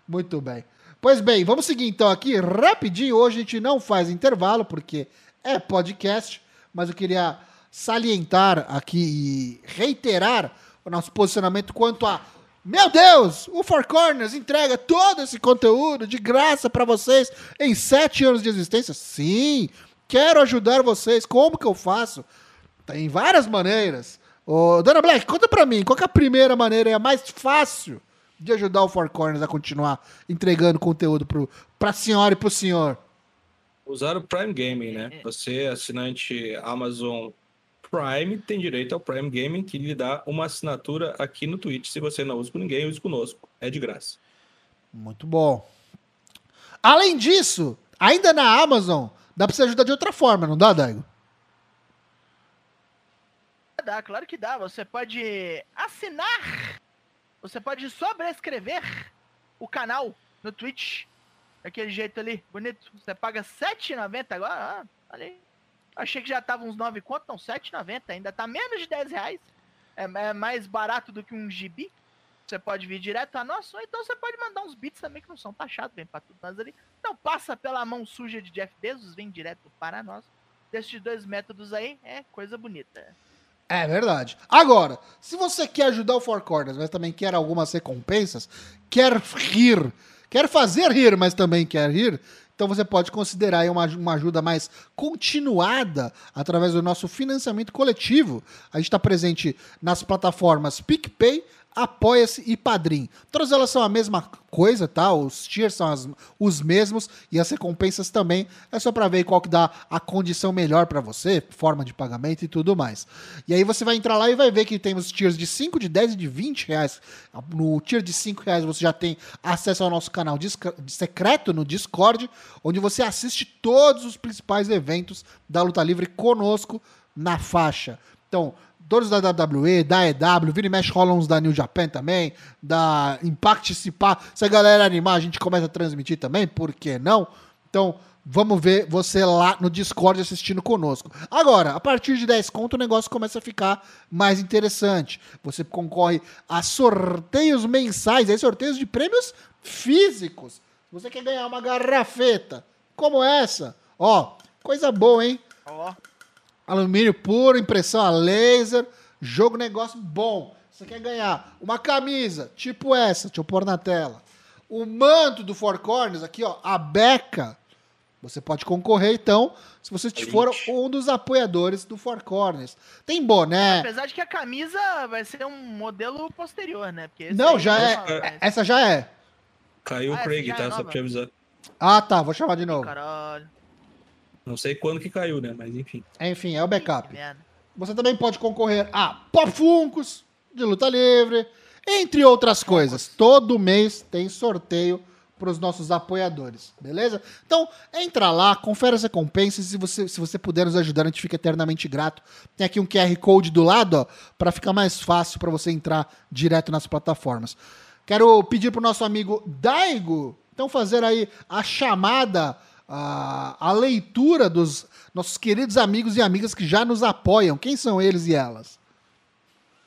Speaker 1: Muito bem. Pois bem, vamos seguir então aqui rapidinho. Hoje a gente não faz intervalo, porque é podcast, mas eu queria salientar aqui e reiterar o nosso posicionamento quanto a meu Deus, o Four Corners entrega todo esse conteúdo de graça para vocês em sete anos de existência. Sim, quero ajudar vocês. Como que eu faço? Tem várias maneiras. Ô, Dona Black, conta para mim, qual é a primeira maneira e a mais fácil de ajudar o Four Corners a continuar entregando conteúdo para a senhora e para o senhor?
Speaker 2: Usar o Prime Gaming, né? Você, assinante Amazon Prime tem direito ao Prime Gaming, que lhe dá uma assinatura aqui no Twitch. Se você não usa com ninguém, use conosco. É de graça.
Speaker 1: Muito bom. Além disso, ainda na Amazon, dá pra você ajudar de outra forma, não dá, Daigo?
Speaker 3: Dá, claro que dá. Você pode assinar, você pode sobrescrever o canal no Twitch. Daquele jeito ali, bonito. Você paga R$7,90 agora. Ah, olha aí. Achei que já tava uns 9 conto, não, 7,90. Ainda tá menos de 10 reais. É, é, mais barato do que um GB. Você pode vir direto a nós, ou então você pode mandar uns bits também que não são taxados, vem pra tudo nós ali. Não passa pela mão suja de Jeff Bezos, vem direto para nós. Desses dois métodos aí, é coisa bonita.
Speaker 1: É verdade. Agora, se você quer ajudar o Four Corners, mas também quer algumas recompensas, quer rir, quer fazer rir, mas também quer rir, então você pode considerar uma, uma ajuda mais continuada através do nosso financiamento coletivo. A gente está presente nas plataformas PicPay, Apoia-se e Padrim. Todas elas são a mesma coisa, tá? Os tiers são as, os mesmos e as recompensas também. É só para ver qual que dá a condição melhor para você, forma de pagamento e tudo mais. E aí você vai entrar lá e vai ver que temos tiers de 5, de 10 e de 20 reais. No tier de 5 reais você já tem acesso ao nosso canal secreto no Discord, onde você assiste todos os principais eventos da luta livre conosco na faixa. Então, todos da WWE, da EW, vira mexe rolam uns da New Japan também, da Impact se pá. Se a galera animar, a gente começa a transmitir também, por que não? Então, vamos ver você lá no Discord assistindo conosco. Agora, a partir de 10 conto, o negócio começa a ficar mais interessante. Você concorre a sorteios mensais, aí sorteios de prêmios físicos. Você quer ganhar uma garrafeta como essa, ó, coisa boa, hein? Ó. Oh alumínio puro, impressão a laser, jogo negócio bom. Você quer ganhar uma camisa, tipo essa, deixa eu pôr na tela. O manto do Four Corners, aqui, ó, a beca, Você pode concorrer, então, se você for um dos apoiadores do Four Corners. Tem boné.
Speaker 3: Apesar de que a camisa vai ser um modelo posterior, né?
Speaker 1: Não, já é. é. Essa já é.
Speaker 2: Caiu o ah, Craig, tá? É Só pra te avisar.
Speaker 1: Ah, tá. Vou chamar de novo.
Speaker 3: Caralho.
Speaker 2: Não sei quando que caiu, né? Mas enfim.
Speaker 1: Enfim, é o backup. Você também pode concorrer a Pop Funcos de luta livre, entre outras coisas. Todo mês tem sorteio para os nossos apoiadores, beleza? Então, entra lá, confere as recompensas. Se você, se você puder nos ajudar, a gente fica eternamente grato. Tem aqui um QR Code do lado, ó, para ficar mais fácil para você entrar direto nas plataformas. Quero pedir para o nosso amigo Daigo, então, fazer aí a chamada, a, a leitura dos nossos queridos amigos e amigas que já nos apoiam. Quem são eles e elas?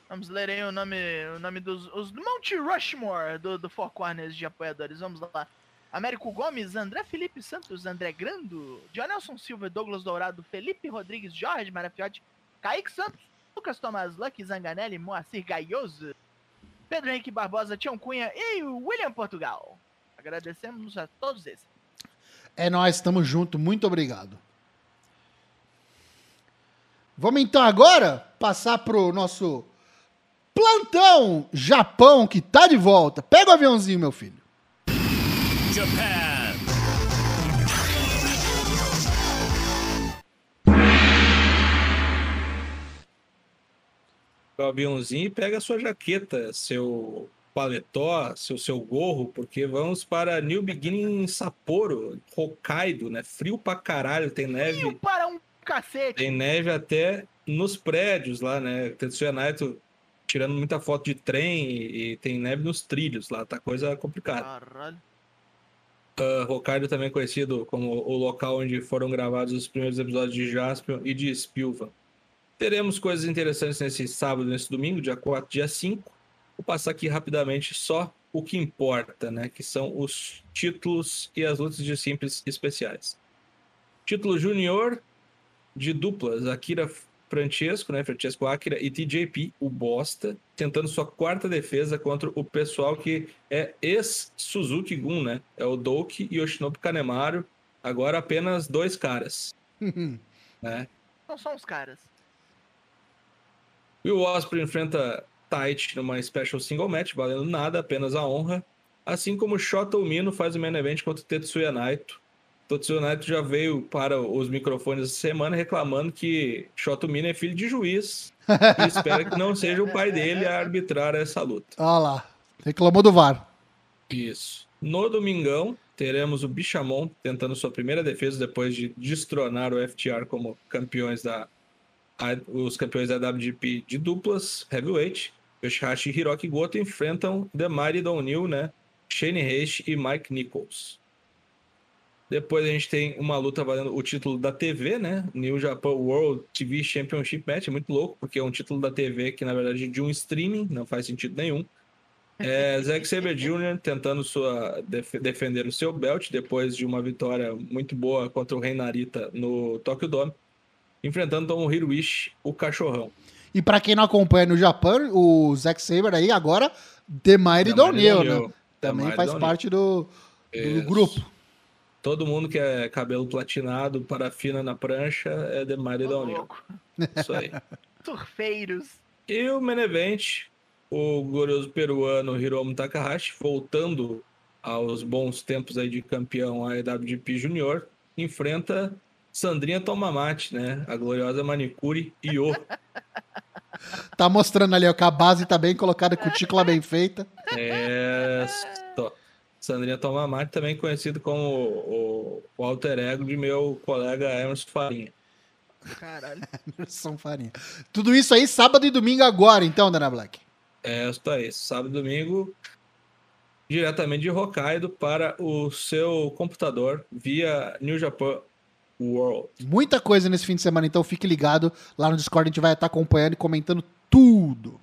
Speaker 3: Vamos ler aí o nome, o nome dos os Mount Rushmore do, do Four Corners de apoiadores. Vamos lá. Américo Gomes, André Felipe Santos, André Grando, Jonelson Silva, Douglas Dourado, Felipe Rodrigues, Jorge Marafiotti, Kaique Santos, Lucas Tomás Lucky, Zanganelli, Moacir Gaioso, Pedro Henrique Barbosa, Tião Cunha e William Portugal. Agradecemos a todos esses.
Speaker 1: É nós, estamos junto. Muito obrigado. Vamos então agora passar pro nosso Plantão Japão que tá de volta. Pega o aviãozinho, meu filho. Japan.
Speaker 2: o aviãozinho e pega a sua jaqueta, seu paletó, seu, seu gorro, porque vamos para New Beginning em Sapporo, Hokkaido, né? Frio pra caralho, tem neve. Frio
Speaker 3: para um cacete.
Speaker 2: Tem neve até nos prédios lá, né? Tetsuya Naito tirando muita foto de trem e, e, tem neve nos trilhos lá, tá coisa complicada. Caralho. Uh, Hokkaido também conhecido como o local onde foram gravados os primeiros episódios de Jaspion e de Spilvan. Teremos coisas interessantes nesse sábado, nesse domingo, dia 4, dia 5. Vou passar aqui rapidamente só o que importa, né? Que são os títulos e as lutas de simples especiais. Título júnior de duplas, Akira Francesco, né? Francesco Akira e TJP, o Bosta, tentando sua quarta defesa contra o pessoal que é ex-Suzuki Gun, né? É o Douki e Yoshinobu Kanemaru. Agora apenas dois caras. né?
Speaker 3: Não são os caras.
Speaker 2: Will Osprey enfrenta Taichi numa Special Single Match, valendo nada, apenas a honra. Assim como Shota Umino faz o main event contra Tetsuya Naito. Tetsuya Naito já veio para os microfones essa semana reclamando que Shota Umino é filho de juiz e espera que não seja o pai dele a arbitrar essa luta.
Speaker 1: Olha lá, reclamou do VAR.
Speaker 2: Isso. No domingão, teremos o Bichamon tentando sua primeira defesa depois de destronar o FTR como campeões da os campeões da WGP de duplas, heavyweight, Yoshihashi e Hiroki Goto enfrentam The Mighty O'Neill, né? Shane Haste e Mike Nichols. Depois a gente tem uma luta valendo o título da TV, né? New Japan World TV Championship Match. É muito louco, porque é um título da TV que, na verdade, é de um streaming, não faz sentido nenhum. É, Zack Sabre Jr. tentando sua, def defender o seu belt depois de uma vitória muito boa contra o Rei Narita no Tokyo Dome enfrentando Tom Hiroishi, o cachorrão.
Speaker 1: E para quem não acompanha no Japão, o Zack Saber aí agora, The Mighty Doneu, né? Também faz parte do, do grupo.
Speaker 2: Todo mundo que é cabelo platinado, parafina na prancha, é The Mighty Doneu. Isso aí.
Speaker 3: Surfeiros.
Speaker 2: E o main event, o glorioso peruano Hiromu Takahashi, voltando aos bons tempos aí de campeão AEWGP Junior, enfrenta Sandrinha toma mate, né? A gloriosa manicure Io.
Speaker 1: tá mostrando ali, ó, que a base tá bem colocada, cutícula bem feita.
Speaker 2: É. Sandrinha toma mate, também conhecido como o, o, alter ego de meu colega Emerson Farinha.
Speaker 3: Caralho.
Speaker 1: Emerson Farinha. Tudo isso aí sábado e domingo agora, então, Dana Black?
Speaker 2: É, isso aí. Sábado e domingo, diretamente de Hokkaido para o seu computador via New Japan World.
Speaker 1: Muita coisa nesse fim de semana, então fique ligado. Lá no Discord a gente vai estar acompanhando e comentando tudo.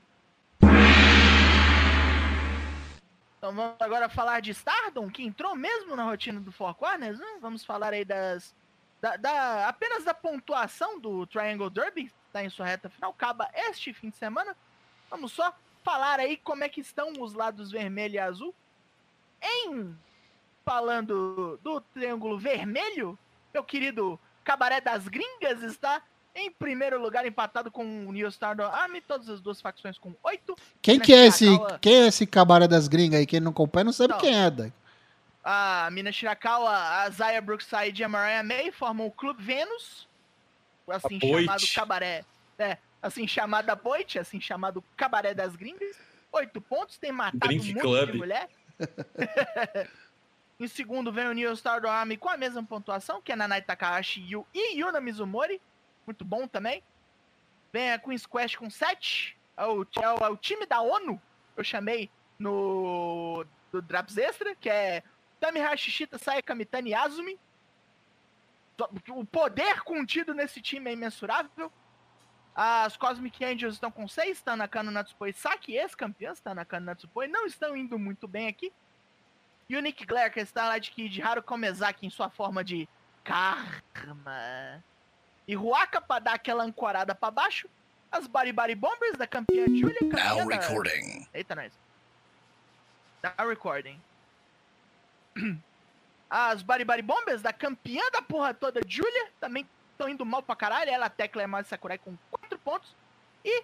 Speaker 3: Então vamos agora falar de Stardom, que entrou mesmo na rotina do Four Corners. Né? Vamos falar aí das. Da, da, apenas da pontuação do Triangle Derby, está em sua reta final, acaba este fim de semana. Vamos só falar aí como é que estão os lados vermelho e azul. Em falando do Triângulo Vermelho, meu querido Cabaré das Gringas está em primeiro lugar, empatado com o New Star do Army, todas as duas facções com oito.
Speaker 1: Quem que é esse, quem é esse Cabaré das Gringas aí? Quem não acompanha não sabe então, quem é, daí.
Speaker 3: A Mina Shirakawa, a Zaya Brookside e a Mariah May formam o Clube Vênus, assim chamado Cabaré, é, assim chamada Boit, assim chamado Cabaré das Gringas. Oito pontos, tem matado Drink muito Club. de mulher. em segundo vem o New Star do Army com a mesma pontuação, que é Nanai Takahashi Yu e Yuna Mizumori muito bom também. Vem a Queen's Quest com 7. É o, é, o, é o time da ONU, eu chamei no do Draps Extra, que é Tami Hashishita, Sayaka Mitani e Azumi. O poder contido nesse time é imensurável. As Cosmic Angels estão com 6, Tanaka no Natsupoi Saki, ex-campeãs, Tanaka no Natsupoi, não estão indo muito bem aqui. E o Nick Glare, que está lá de Kid Haru Mezaki em sua forma de Karma e Ruaka pra dar aquela ancorada pra baixo. As Baribari Bombers da campeã Julia. Campeã
Speaker 1: Now da... recording.
Speaker 3: Eita, nós. Now recording. As Baribari Bombers da campeã da porra toda Julia também estão indo mal pra caralho. Ela, Tecla e a Sakurai com 4 pontos. E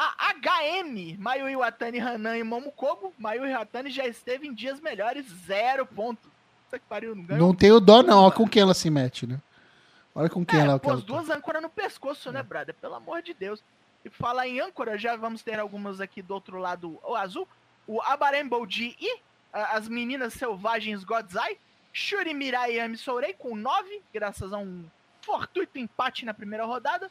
Speaker 3: a HM, Mayu Iwatani, Hanan e Momokogo. Mayu Iwatani já esteve em dias melhores, zero pontos. Isso que pariu, não ganhou.
Speaker 1: Não tenho dó, não. Olha com quem ela se mete, né? Olha com quem é, ela
Speaker 3: pô, as duas âncoras no pescoço, né, é. brother? Pelo amor de Deus. E falar em âncora, já vamos ter algumas aqui do outro lado, o azul. O Abarembo G e as meninas selvagens Godzai. Shuri Mirai e Ami Sourei com 9, graças a um fortuito empate na primeira rodada.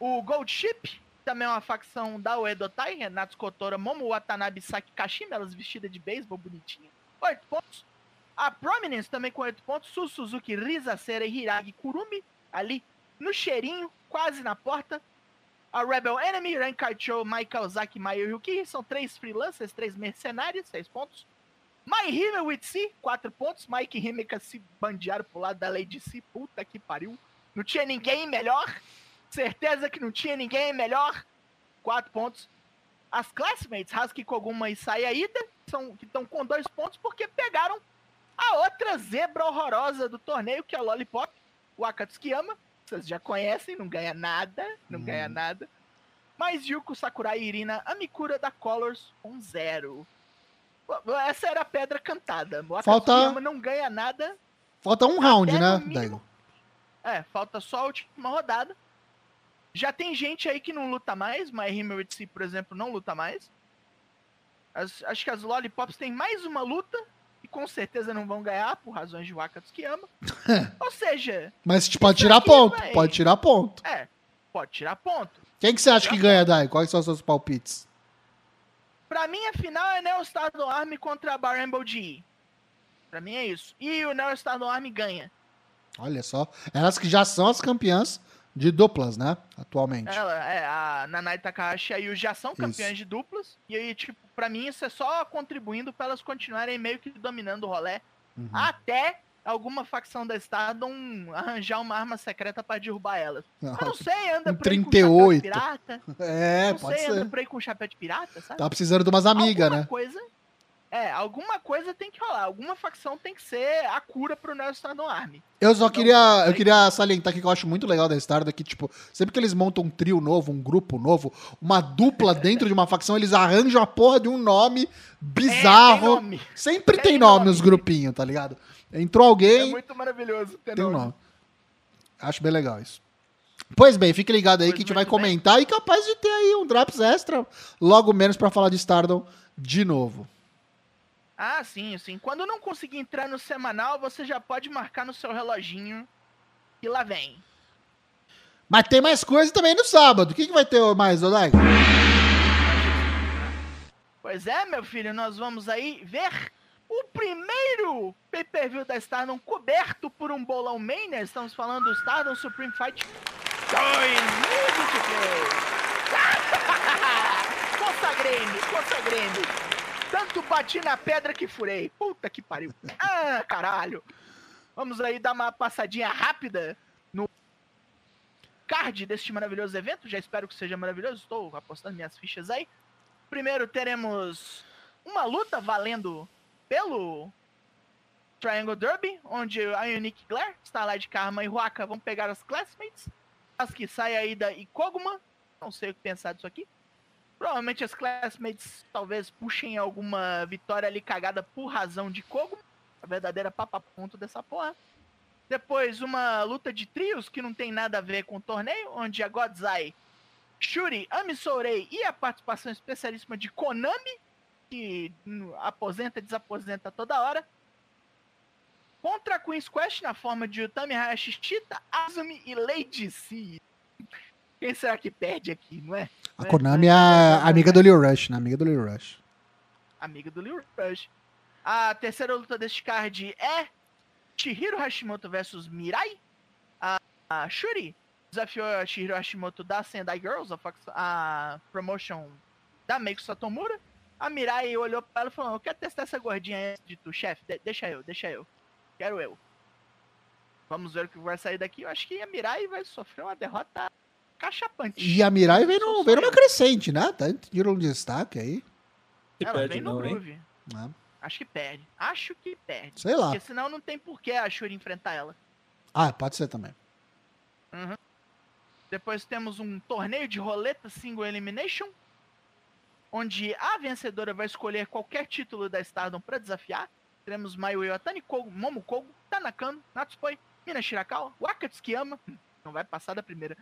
Speaker 3: O Gold Ship, também é uma facção da Uedotai, Renato Kotora, Momo Watanabe Saki Kashima, elas vestidas de beisebol bonitinha. 8 pontos. A Prominence também com 8 pontos. Su Suzuki, Risa Sera e Hiragi Kurumi ali no cheirinho, quase na porta. A Rebel Enemy, Rankaicho, Michael Zaki, Mayu Yuki são três freelancers, três mercenários, 6 pontos. My Hime with C, 4 pontos. Mike e Himeka se bandearam pro lado da Lady C. Puta que pariu. Não tinha ninguém melhor. Certeza que não tinha ninguém melhor. 4 pontos. As Classmates, Hasuki Koguma e Sayaida, são, que estão com 2 pontos porque pegaram a outra zebra horrorosa do torneio, que é a Lollipop, o Akatsukiyama. Vocês já conhecem, não ganha nada, não hum. ganha nada. Mas Yuko Sakurai e Irina, a Mikura da Colors, um zero. Essa era a pedra cantada. O
Speaker 1: Falta...
Speaker 3: não ganha nada.
Speaker 1: Falta um round, né, Daigo?
Speaker 3: É, falta só a última rodada. Já tem gente aí que não luta mais. My Ritzy, por exemplo, não luta mais. As, acho que as Lollipops têm mais uma luta e com certeza não vão ganhar por razões de Waka Tsukiyama. Ou seja.
Speaker 1: Mas tipo, pode tirar ponto. Vai... Pode tirar ponto.
Speaker 3: É, pode tirar ponto.
Speaker 1: Quem que você acha que ganha, Dai? Quais são os seus palpites?
Speaker 3: Pra mim, a final é Neo Star do Army contra a Barremble G. Pra mim é isso. E o Neo Star do Army ganha.
Speaker 1: Olha só. Elas que já são as campeãs de duplas, né? Atualmente.
Speaker 3: Ela, é, a Nanai Takahashi e a Yu já são campeões isso. de duplas. E aí, tipo, pra mim isso é só contribuindo para elas continuarem meio que dominando o rolê. Uhum. Até alguma facção da Stardom arranjar uma arma secreta para derrubar elas. Não. Eu não sei, anda um por aí 38. com chapéu de pirata.
Speaker 1: É, não pode sei, ser. anda
Speaker 3: por aí com chapéu de pirata, sabe?
Speaker 1: Tá precisando de umas amigas, né?
Speaker 3: coisa é, alguma coisa tem que rolar, alguma facção tem que ser a cura pro Neo Stardom Army.
Speaker 1: Eu só então, queria, eu queria salientar aqui que eu acho muito legal da Stardom que, tipo, sempre que eles montam um trio novo, um grupo novo, uma dupla dentro de uma facção, eles arranjam a porra de um nome bizarro. É, tem nome. Sempre tem, tem nome, nome os grupinhos, tá ligado? Entrou alguém.
Speaker 3: É muito maravilhoso
Speaker 1: ter tem nome. Um nome. Acho bem legal isso. Pois bem, fique ligado aí pois que a gente vai comentar bem. e capaz de ter aí um Drops extra, logo menos para falar de Stardom de novo.
Speaker 3: Ah, sim, sim. Quando não conseguir entrar no semanal, você já pode marcar no seu reloginho e lá vem.
Speaker 1: Mas tem mais coisa também no sábado. O que, que vai ter mais, Odai?
Speaker 3: Pois é, meu filho, nós vamos aí ver o primeiro pay-per-view da Stardom coberto por um bolão Mania. Estamos falando do Stardom Supreme Fight 2023. consagrei-me, consagrei-me. Tanto bati na pedra que furei. Puta que pariu. Ah, caralho. Vamos aí dar uma passadinha rápida no card deste maravilhoso evento. Já espero que seja maravilhoso. Estou apostando minhas fichas aí. Primeiro teremos uma luta valendo pelo Triangle Derby, onde a Unique Glare, Starlight Karma e Huaka vão pegar as Classmates. As que saem aí da Ikoguma. Não sei o que pensar disso aqui. Provavelmente as Classmates talvez puxem alguma vitória ali cagada por razão de Koguma. A verdadeira papaponto dessa porra. Depois uma luta de trios que não tem nada a ver com o torneio, onde a Godzai, Shuri, Ami Sourei e a participação especialíssima de Konami, que aposenta e desaposenta toda hora, contra a Queen's Quest na forma de Utami Hayashi Shita, Azumi e Lady C. Quem será que perde aqui, não é?
Speaker 1: A Konami é a amiga do Lil Rush, né? Amiga do Lil Rush.
Speaker 3: Amiga do Lil Rush. A terceira luta deste card é Chihiro Hashimoto versus Mirai. A, a Shuri desafiou a Chihiro Hashimoto da Sendai Girls, a, Fox, a promotion da Meiko Satomura. A Mirai olhou pra ela e falou: Eu quero testar essa gordinha antes de tu, chefe. De deixa eu, deixa eu. Quero eu. Vamos ver o que vai sair daqui. Eu acho que a Mirai vai sofrer uma derrota cachapante.
Speaker 1: E a Mirai vem, no, vem numa crescente, né? Tá tirando um destaque aí.
Speaker 3: Ela vem no groove. É. Acho que perde. Acho que perde.
Speaker 1: Sei lá.
Speaker 3: Porque senão não tem porquê a Shuri enfrentar ela.
Speaker 1: Ah, pode ser também.
Speaker 3: Uhum. Depois temos um torneio de roleta single elimination. Onde a vencedora vai escolher qualquer título da Stardom para desafiar. Teremos Mayu Iwatani, Kogo, Momo Kogo, Tanakano, Natsupoi, Mina Shirakawa, Waka Tsukiyama. Não vai passar da primeira.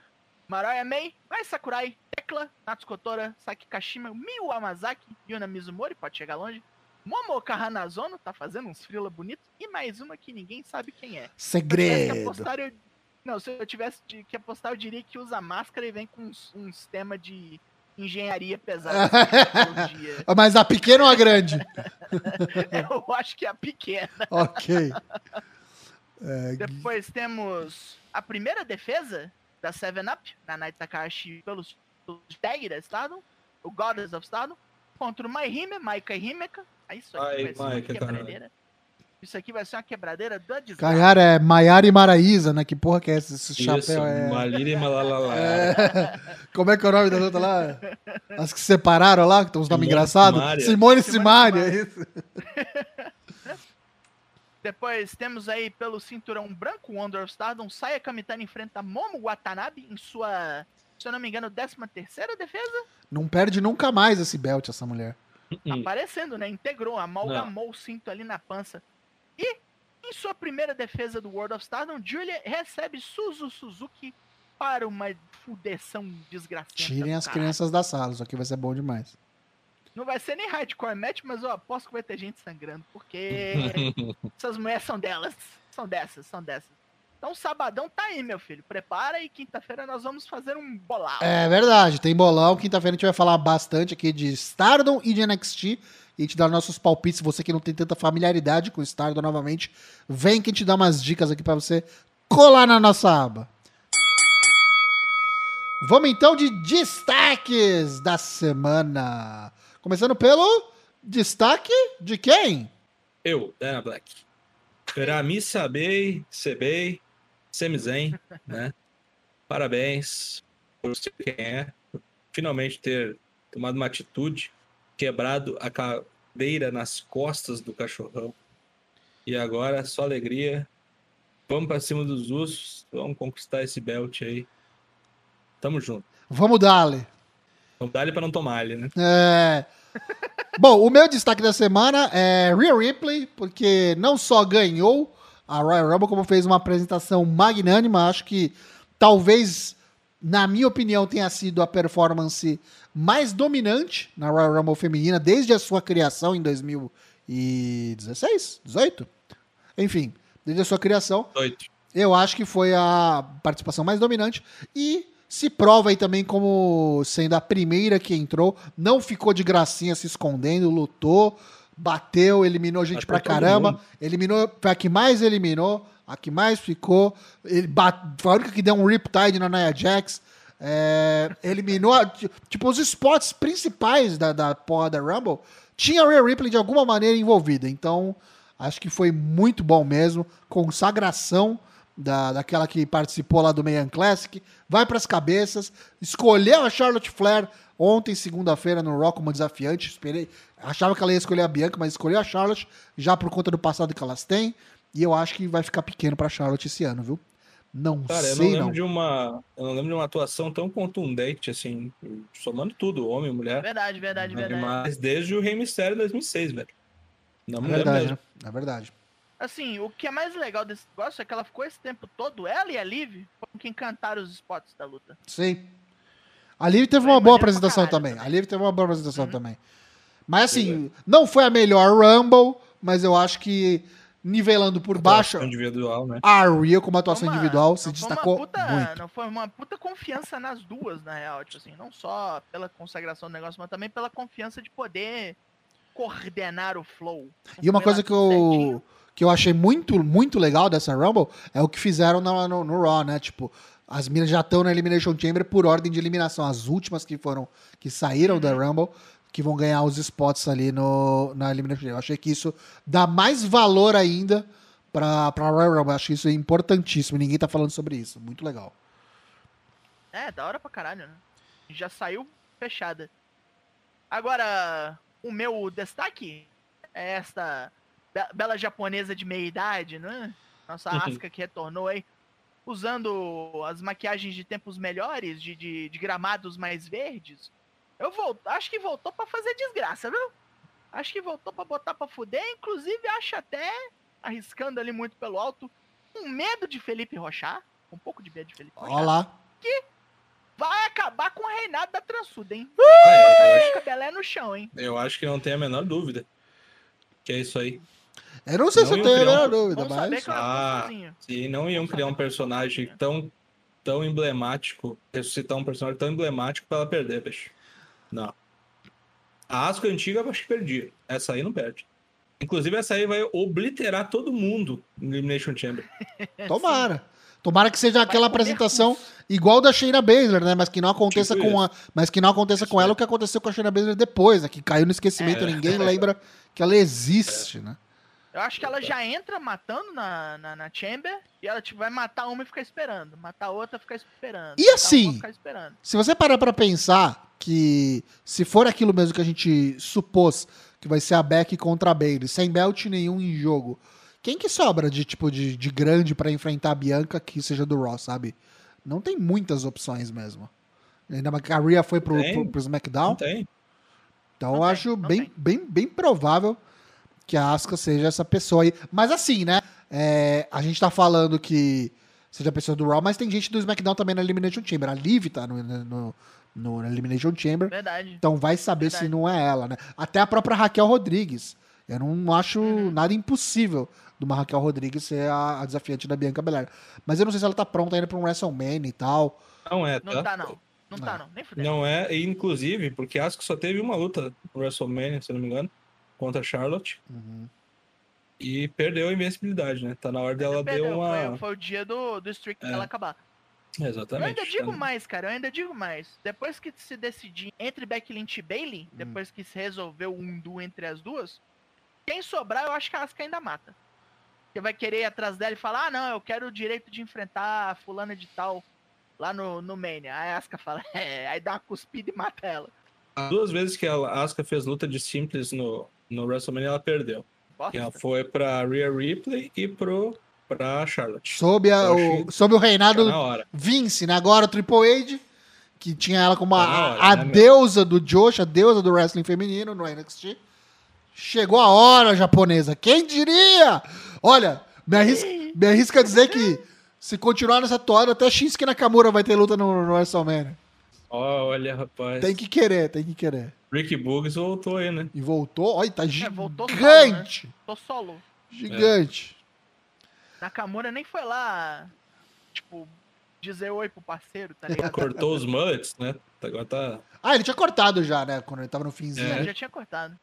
Speaker 3: Maraya Mei, Mai Sakurai, Tekla, Natsukotora, Saki Kashima, Miyu Amazaki, Yuna Mizumori, pode chegar longe. Momoka Hanazono tá fazendo uns frila bonitos. E mais uma que ninguém sabe quem é.
Speaker 1: Segredo.
Speaker 3: Se apostar, eu... Não, se eu tivesse que apostar, eu diria que usa máscara e vem com uns, uns temas de engenharia pesada.
Speaker 1: Mas a pequena ou a grande?
Speaker 3: eu acho que é a pequena.
Speaker 1: Ok.
Speaker 3: É... Depois temos a primeira defesa da 7-Up, da Night Takahashi pelos, pelos tag da Estado, o Goddess of Estado, contra o Maihime, Maika Himeka, é isso aqui Ai, vai ser uma quebradeira. Isso aqui vai ser uma quebradeira da
Speaker 1: desgraça. É Maiara e Maraísa, né? Que porra que é esse, esse isso, chapéu? É...
Speaker 2: Malira e Malalala. É...
Speaker 1: Como é que é o nome da outra lá? As que se separaram lá, que tem uns nomes engraçados. Simone Simaria, é isso.
Speaker 3: Depois temos aí pelo cinturão branco, Wonder of Stardom, Saya Kamitani enfrenta Momo Watanabe em sua, se eu não me engano, 13 terceira defesa.
Speaker 1: Não perde nunca mais esse belt, essa mulher.
Speaker 3: Tá aparecendo, né? Integrou, amalgamou Não. o cinto ali na pança. E, em sua primeira defesa do World of Stardom, Julia recebe Suzu Suzuki para uma fudeção desgraçada.
Speaker 1: Tirem as crianças da sala, isso aqui vai ser bom demais.
Speaker 3: Não vai ser nem hardcore match, mas eu aposto que vai ter gente sangrando, porque essas mulheres são delas. São dessas, são dessas. Então, sabadão tá aí, meu filho. Prepara e quinta-feira nós vamos fazer um bolão.
Speaker 1: É verdade, tem bolão. Quinta-feira a gente vai falar bastante aqui de Stardom e de NXT. E te dar nossos palpites. Você que não tem tanta familiaridade com Stardom novamente, vem que a gente dá umas dicas aqui para você colar na nossa aba. Vamos então de destaques da semana. Começando pelo destaque de quem?
Speaker 2: Eu, Dana Black. Pra mim saber, sebei, Semizen, né? Parabéns por ser quem é, finalmente ter tomado uma atitude, quebrado a cadeira nas costas do cachorrão. E agora, só alegria. Vamos para cima dos ursos, vamos conquistar esse belt aí. Tamo junto.
Speaker 1: Vamos dar-lhe.
Speaker 2: Vamos dar-lhe para não tomar ele, né?
Speaker 1: É. Bom, o meu destaque da semana é Rhea Ripley, porque não só ganhou a Royal Rumble, como fez uma apresentação magnânima. Acho que talvez, na minha opinião, tenha sido a performance mais dominante na Royal Rumble feminina desde a sua criação em 2016, 18? Enfim, desde a sua criação.
Speaker 2: 18.
Speaker 1: Eu acho que foi a participação mais dominante e se prova aí também como sendo a primeira que entrou, não ficou de gracinha se escondendo, lutou, bateu, eliminou gente pra caramba. Eliminou, foi a que mais eliminou, a que mais ficou. Ele bate, foi a única que deu um Riptide na Nia Jax. É, eliminou, tipo, os spots principais da, da porra da Rumble. Tinha a Rhea Ripley de alguma maneira envolvida. Então, acho que foi muito bom mesmo. Consagração da, daquela que participou lá do Mayan Classic, vai para as cabeças, escolheu a Charlotte Flair ontem, segunda-feira, no Raw como desafiante, esperei, achava que ela ia escolher a Bianca, mas escolheu a Charlotte, já por conta do passado que elas têm, e eu acho que vai ficar pequeno para Charlotte esse ano, viu? Não
Speaker 2: Cara, eu
Speaker 1: sei,
Speaker 2: não lembro
Speaker 1: não.
Speaker 2: de uma. Eu não lembro de uma atuação tão contundente, assim, somando tudo, homem, mulher.
Speaker 3: Verdade, verdade, verdade.
Speaker 2: Mas desde o Rei Mistério 2006, velho. Não
Speaker 1: É
Speaker 2: me
Speaker 1: verdade,
Speaker 2: mesmo.
Speaker 1: né? É verdade.
Speaker 3: Assim, o que é mais legal desse negócio é que ela ficou esse tempo todo, ela e a Liv, foram quem cantaram os spots da luta.
Speaker 1: Sim. A Liv teve
Speaker 3: Foi
Speaker 1: uma boa apresentação também.
Speaker 3: também.
Speaker 1: A Liv teve uma boa apresentação
Speaker 3: Uhum.
Speaker 1: também. Mas assim, não foi a melhor Rumble, mas eu acho que nivelando por baixo,
Speaker 2: Atuação individual, né?
Speaker 1: a Rhea como atuação
Speaker 3: Uma-
Speaker 1: individual se destacou
Speaker 3: puta-
Speaker 1: muito.
Speaker 3: Não foi uma puta confiança nas duas, na real. Tipo assim, não só pela consagração do negócio, mas também pela confiança de poder coordenar o flow.
Speaker 1: E uma coisa que eu,
Speaker 3: certinho.
Speaker 1: Que eu achei muito, muito legal dessa Rumble é o que fizeram no, no, no Raw, né? Tipo, as minas já estão na Elimination Chamber por ordem de eliminação. As últimas que foram, que saíram da
Speaker 3: Uhum.
Speaker 1: Rumble, que vão ganhar os spots ali no, na Elimination Chamber. Eu achei que isso dá mais valor ainda pra, pra Royal Rumble. Eu acho isso importantíssimo. Ninguém tá falando sobre isso. Muito legal.
Speaker 3: É, da hora pra caralho, né? Já saiu fechada. Agora, o meu destaque é esta bela japonesa de meia idade, né? Nossa
Speaker 2: Uhum.
Speaker 3: Asuka que retornou aí, usando as maquiagens de tempos melhores, de, de, de gramados mais verdes. Eu volto, acho que voltou pra fazer desgraça, viu? Acho que voltou pra botar pra fuder, inclusive acho até, arriscando ali muito pelo alto, um medo de Felipe Rochar, um pouco de medo de Felipe Rochar
Speaker 1: Olha lá.
Speaker 3: vai acabar com o reinado da transuda, hein?
Speaker 2: Ah, é, eu, acho,
Speaker 3: Fica Belé no chão, hein?
Speaker 2: eu acho que não tem a menor dúvida. Que é isso aí.
Speaker 1: Eu não sei
Speaker 2: Não
Speaker 1: se eu tenho a
Speaker 2: um-
Speaker 1: menor dúvida,
Speaker 3: Vamos
Speaker 1: mas.
Speaker 3: ela
Speaker 2: Ah. Se não iam criar um personagem tão, tão emblemático, ressuscitar um personagem tão emblemático pra ela perder, bicho. Não. A Asuka antiga eu acho que perdia. Essa aí não perde. Inclusive, essa aí vai obliterar todo mundo no Elimination Chamber.
Speaker 1: Tomara. Tomara que seja aquela apresentação igual da Shayna Baszler, né? Mas que não aconteça
Speaker 2: Tipo
Speaker 1: com a, mas que não aconteça
Speaker 2: Isso
Speaker 1: com ela
Speaker 2: é.
Speaker 1: o que aconteceu com a Shayna Baszler depois, né? Que caiu no esquecimento,
Speaker 2: É.
Speaker 1: ninguém lembra que ela existe, né?
Speaker 3: Eu acho que ela já entra matando na, na, na Chamber e ela tipo, vai matar uma e ficar esperando. Matar outra e ficar esperando.
Speaker 1: E
Speaker 3: matar
Speaker 1: assim?
Speaker 3: esperando.
Speaker 1: Se você parar pra pensar que se for aquilo mesmo que a gente supôs que vai ser a Beck contra a Bailey, sem belt nenhum em jogo, quem que sobra de tipo de, de grande pra enfrentar a Bianca que seja do Raw, sabe? Não tem muitas opções mesmo. Ainda mais que a Rhea foi pro, pro, pro SmackDown.
Speaker 2: Não tem?
Speaker 1: Então
Speaker 3: Não
Speaker 1: eu
Speaker 3: tem,
Speaker 1: acho bem,
Speaker 3: tem.
Speaker 1: bem, bem provável que a Asuka seja essa pessoa aí. Mas assim, né? é, a gente tá falando que seja a pessoa do Raw, mas tem gente do SmackDown também na Elimination Chamber. A Liv tá no, no, no Elimination Chamber.
Speaker 3: Verdade.
Speaker 1: Então vai saber se
Speaker 3: Verdade.
Speaker 1: não é ela, né? Até a própria Raquel Rodrigues. Eu não acho
Speaker 3: Uhum.
Speaker 1: nada impossível de uma Raquel Rodrigues ser a, a desafiante da Bianca Belair. Mas eu não sei se ela tá pronta ainda pra um WrestleMania e tal.
Speaker 2: Não é,
Speaker 3: Não
Speaker 2: tá?
Speaker 3: tá, não. Não tá, não. Nem fudendo.
Speaker 2: Não é, e inclusive, porque acho que só teve uma luta no WrestleMania, se eu não me engano, contra a Charlotte. E perdeu a invencibilidade, né? Tá na hora dela deu uma.
Speaker 3: foi, foi o dia do, do streak
Speaker 2: É.
Speaker 3: dela acabar. Eu
Speaker 2: Exatamente.
Speaker 3: ainda digo
Speaker 2: tá-
Speaker 3: mais, cara, eu ainda digo mais. Depois que se decidir entre Becky Lynch e Bailey,
Speaker 1: Hum.
Speaker 3: depois que se resolveu um duo entre as duas, quem sobrar, eu acho que a Asuka ainda mata. Porque vai querer ir atrás dela e falar, ah, não, eu quero o direito de enfrentar a fulana de tal lá no, no Mania. Aí a Asuka fala, é, aí dá uma cuspida e mata ela.
Speaker 2: As duas vezes que a Asuka fez luta de simples no, no WrestleMania, ela perdeu.
Speaker 3: Bosta.
Speaker 2: Ela foi pra Rhea Ripley e pro, pra Charlotte.
Speaker 1: Sob, a- o, sob o reinado. Vince, né? Agora o Triple H, que tinha ela como a,
Speaker 2: Tá hora,
Speaker 1: a
Speaker 2: né, meu?
Speaker 1: deusa do Josh, a deusa do wrestling feminino no NXT. Chegou a hora, japonesa. Quem diria? Olha, me arrisca, me arrisca dizer que se continuar nessa toada, até Shinsuke Nakamura vai ter luta no, no WrestleMania.
Speaker 2: Olha, rapaz.
Speaker 1: Tem que querer, tem que querer.
Speaker 2: Rick Boogs voltou aí, né?
Speaker 1: E voltou, olha, tá
Speaker 3: É, voltou solo,
Speaker 1: gigante.
Speaker 3: Tô solo.
Speaker 1: Gigante.
Speaker 3: Nakamura nem foi lá, tipo, dizer oi pro parceiro, tá ligado?
Speaker 2: Cortou os mullets, né? Agora tá.
Speaker 1: Ah, ele tinha cortado já, né? Quando ele tava no finzinho.
Speaker 2: É.
Speaker 3: Eu já tinha cortado.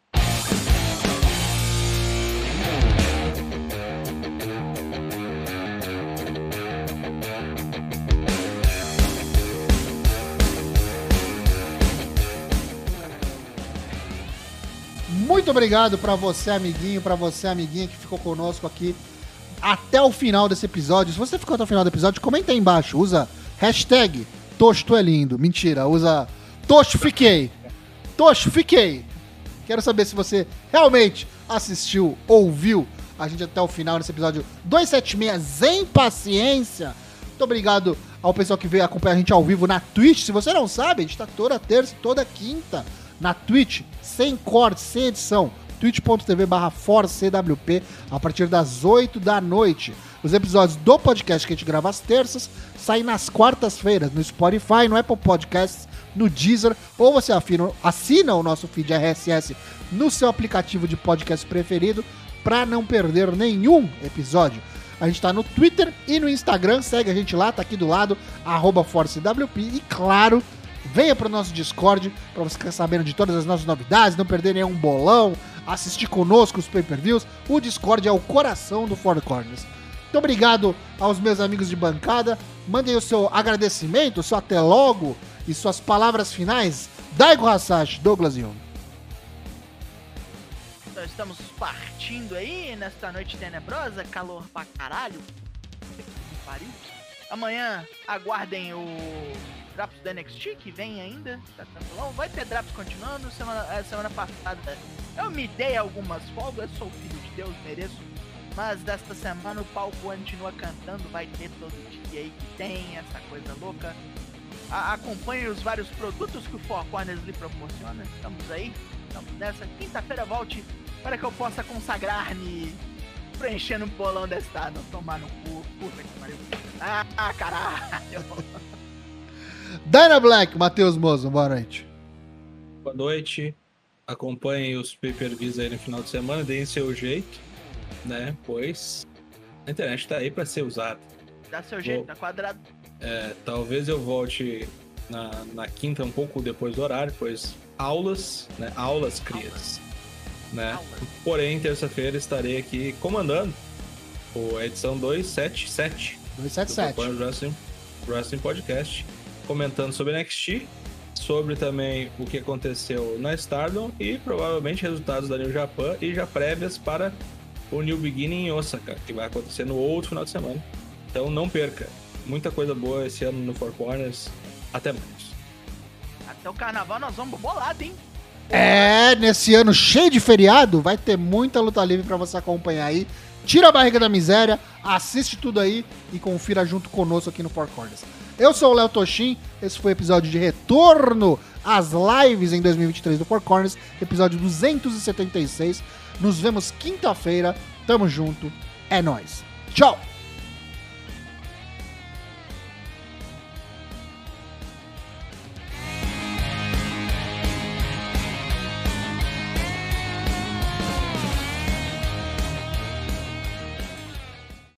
Speaker 1: Muito obrigado pra você, amiguinho, pra você, amiguinha que ficou conosco aqui até o final desse episódio. Se você ficou até o final do episódio, comenta aí embaixo. Usa hashtag Tosto é lindo. Mentira, usa Tosto fiquei. Tosto fiquei. Quero saber se você realmente assistiu, ouviu a gente até o final nesse episódio 276 Sem Paciência. Muito obrigado ao pessoal que veio acompanhar a gente ao vivo na Twitch. Se você não sabe, a gente tá toda terça toda quinta na Twitch, sem corte, sem edição twitch.tv barra forcewp a partir das 8 da noite. Os episódios do podcast que a gente grava às terças saem nas quartas-feiras no Spotify, no Apple Podcasts, no Deezer, ou você afina, assina o nosso feed RSS no seu aplicativo de podcast preferido para não perder nenhum episódio. A gente está no Twitter e no Instagram, segue a gente lá, tá aqui do lado, arroba ForceWP e claro, venha para o nosso Discord para você ficar sabendo de todas as nossas novidades, não perder nenhum bolão, assistir conosco os pay-per-views. O Discord é o coração do Four Corners. Muito obrigado aos meus amigos de bancada. Mandem o seu agradecimento, o seu até logo e suas palavras finais. Daigo Hasashi, Douglas Young.
Speaker 3: Nós estamos partindo aí nesta noite tenebrosa, calor pra caralho. Pariu. Amanhã aguardem o Drops do NXT que vem ainda. Tá Vai ter Drops continuando. Semana, é, semana passada eu me dei algumas folgas, sou filho de Deus, mereço. Mas desta semana o palco continua cantando, vai ter todo dia aí que tem essa coisa louca. Acompanhe os vários produtos que o Four Corners lhe proporciona. Estamos aí, estamos nessa. Quinta-feira volte para que eu possa consagrar-me preenchendo um bolão desta. Não tomar no cu. Puta que pariu. Ah, caralho.
Speaker 1: Dyna Black, Matheus Mozo, boa noite.
Speaker 2: Boa noite. Acompanhem os pay-per-views aí no final de semana, deem seu jeito, né? Pois a internet tá aí para ser usada.
Speaker 3: Dá seu jeito, Vou... tá quadrado.
Speaker 2: É, talvez eu volte na, na quinta um pouco depois do horário, pois aulas, né? Aulas crias. Né? Porém, terça-feira estarei aqui comandando a edição 277
Speaker 1: 277
Speaker 2: do Wrestling, Wrestling Podcast comentando sobre NXT, sobre também o que aconteceu na Stardom e provavelmente resultados da New Japan e já prévias para o New Beginning em Osaka, que vai acontecer no outro final de semana. Então não perca. Muita coisa boa esse ano no Four Corners. Até mais.
Speaker 3: Até o carnaval nós vamos bolado, hein?
Speaker 1: É, nesse ano cheio de feriado, vai ter muita luta livre para você acompanhar aí. Tira a barriga da miséria, assiste tudo aí e confira junto conosco aqui no Four Corners. Eu sou o Léo Toshin, esse foi o episódio de retorno às lives em 2023 do Four Corners, episódio 276. Nos vemos quinta-feira, tamo junto, é nós. Tchau!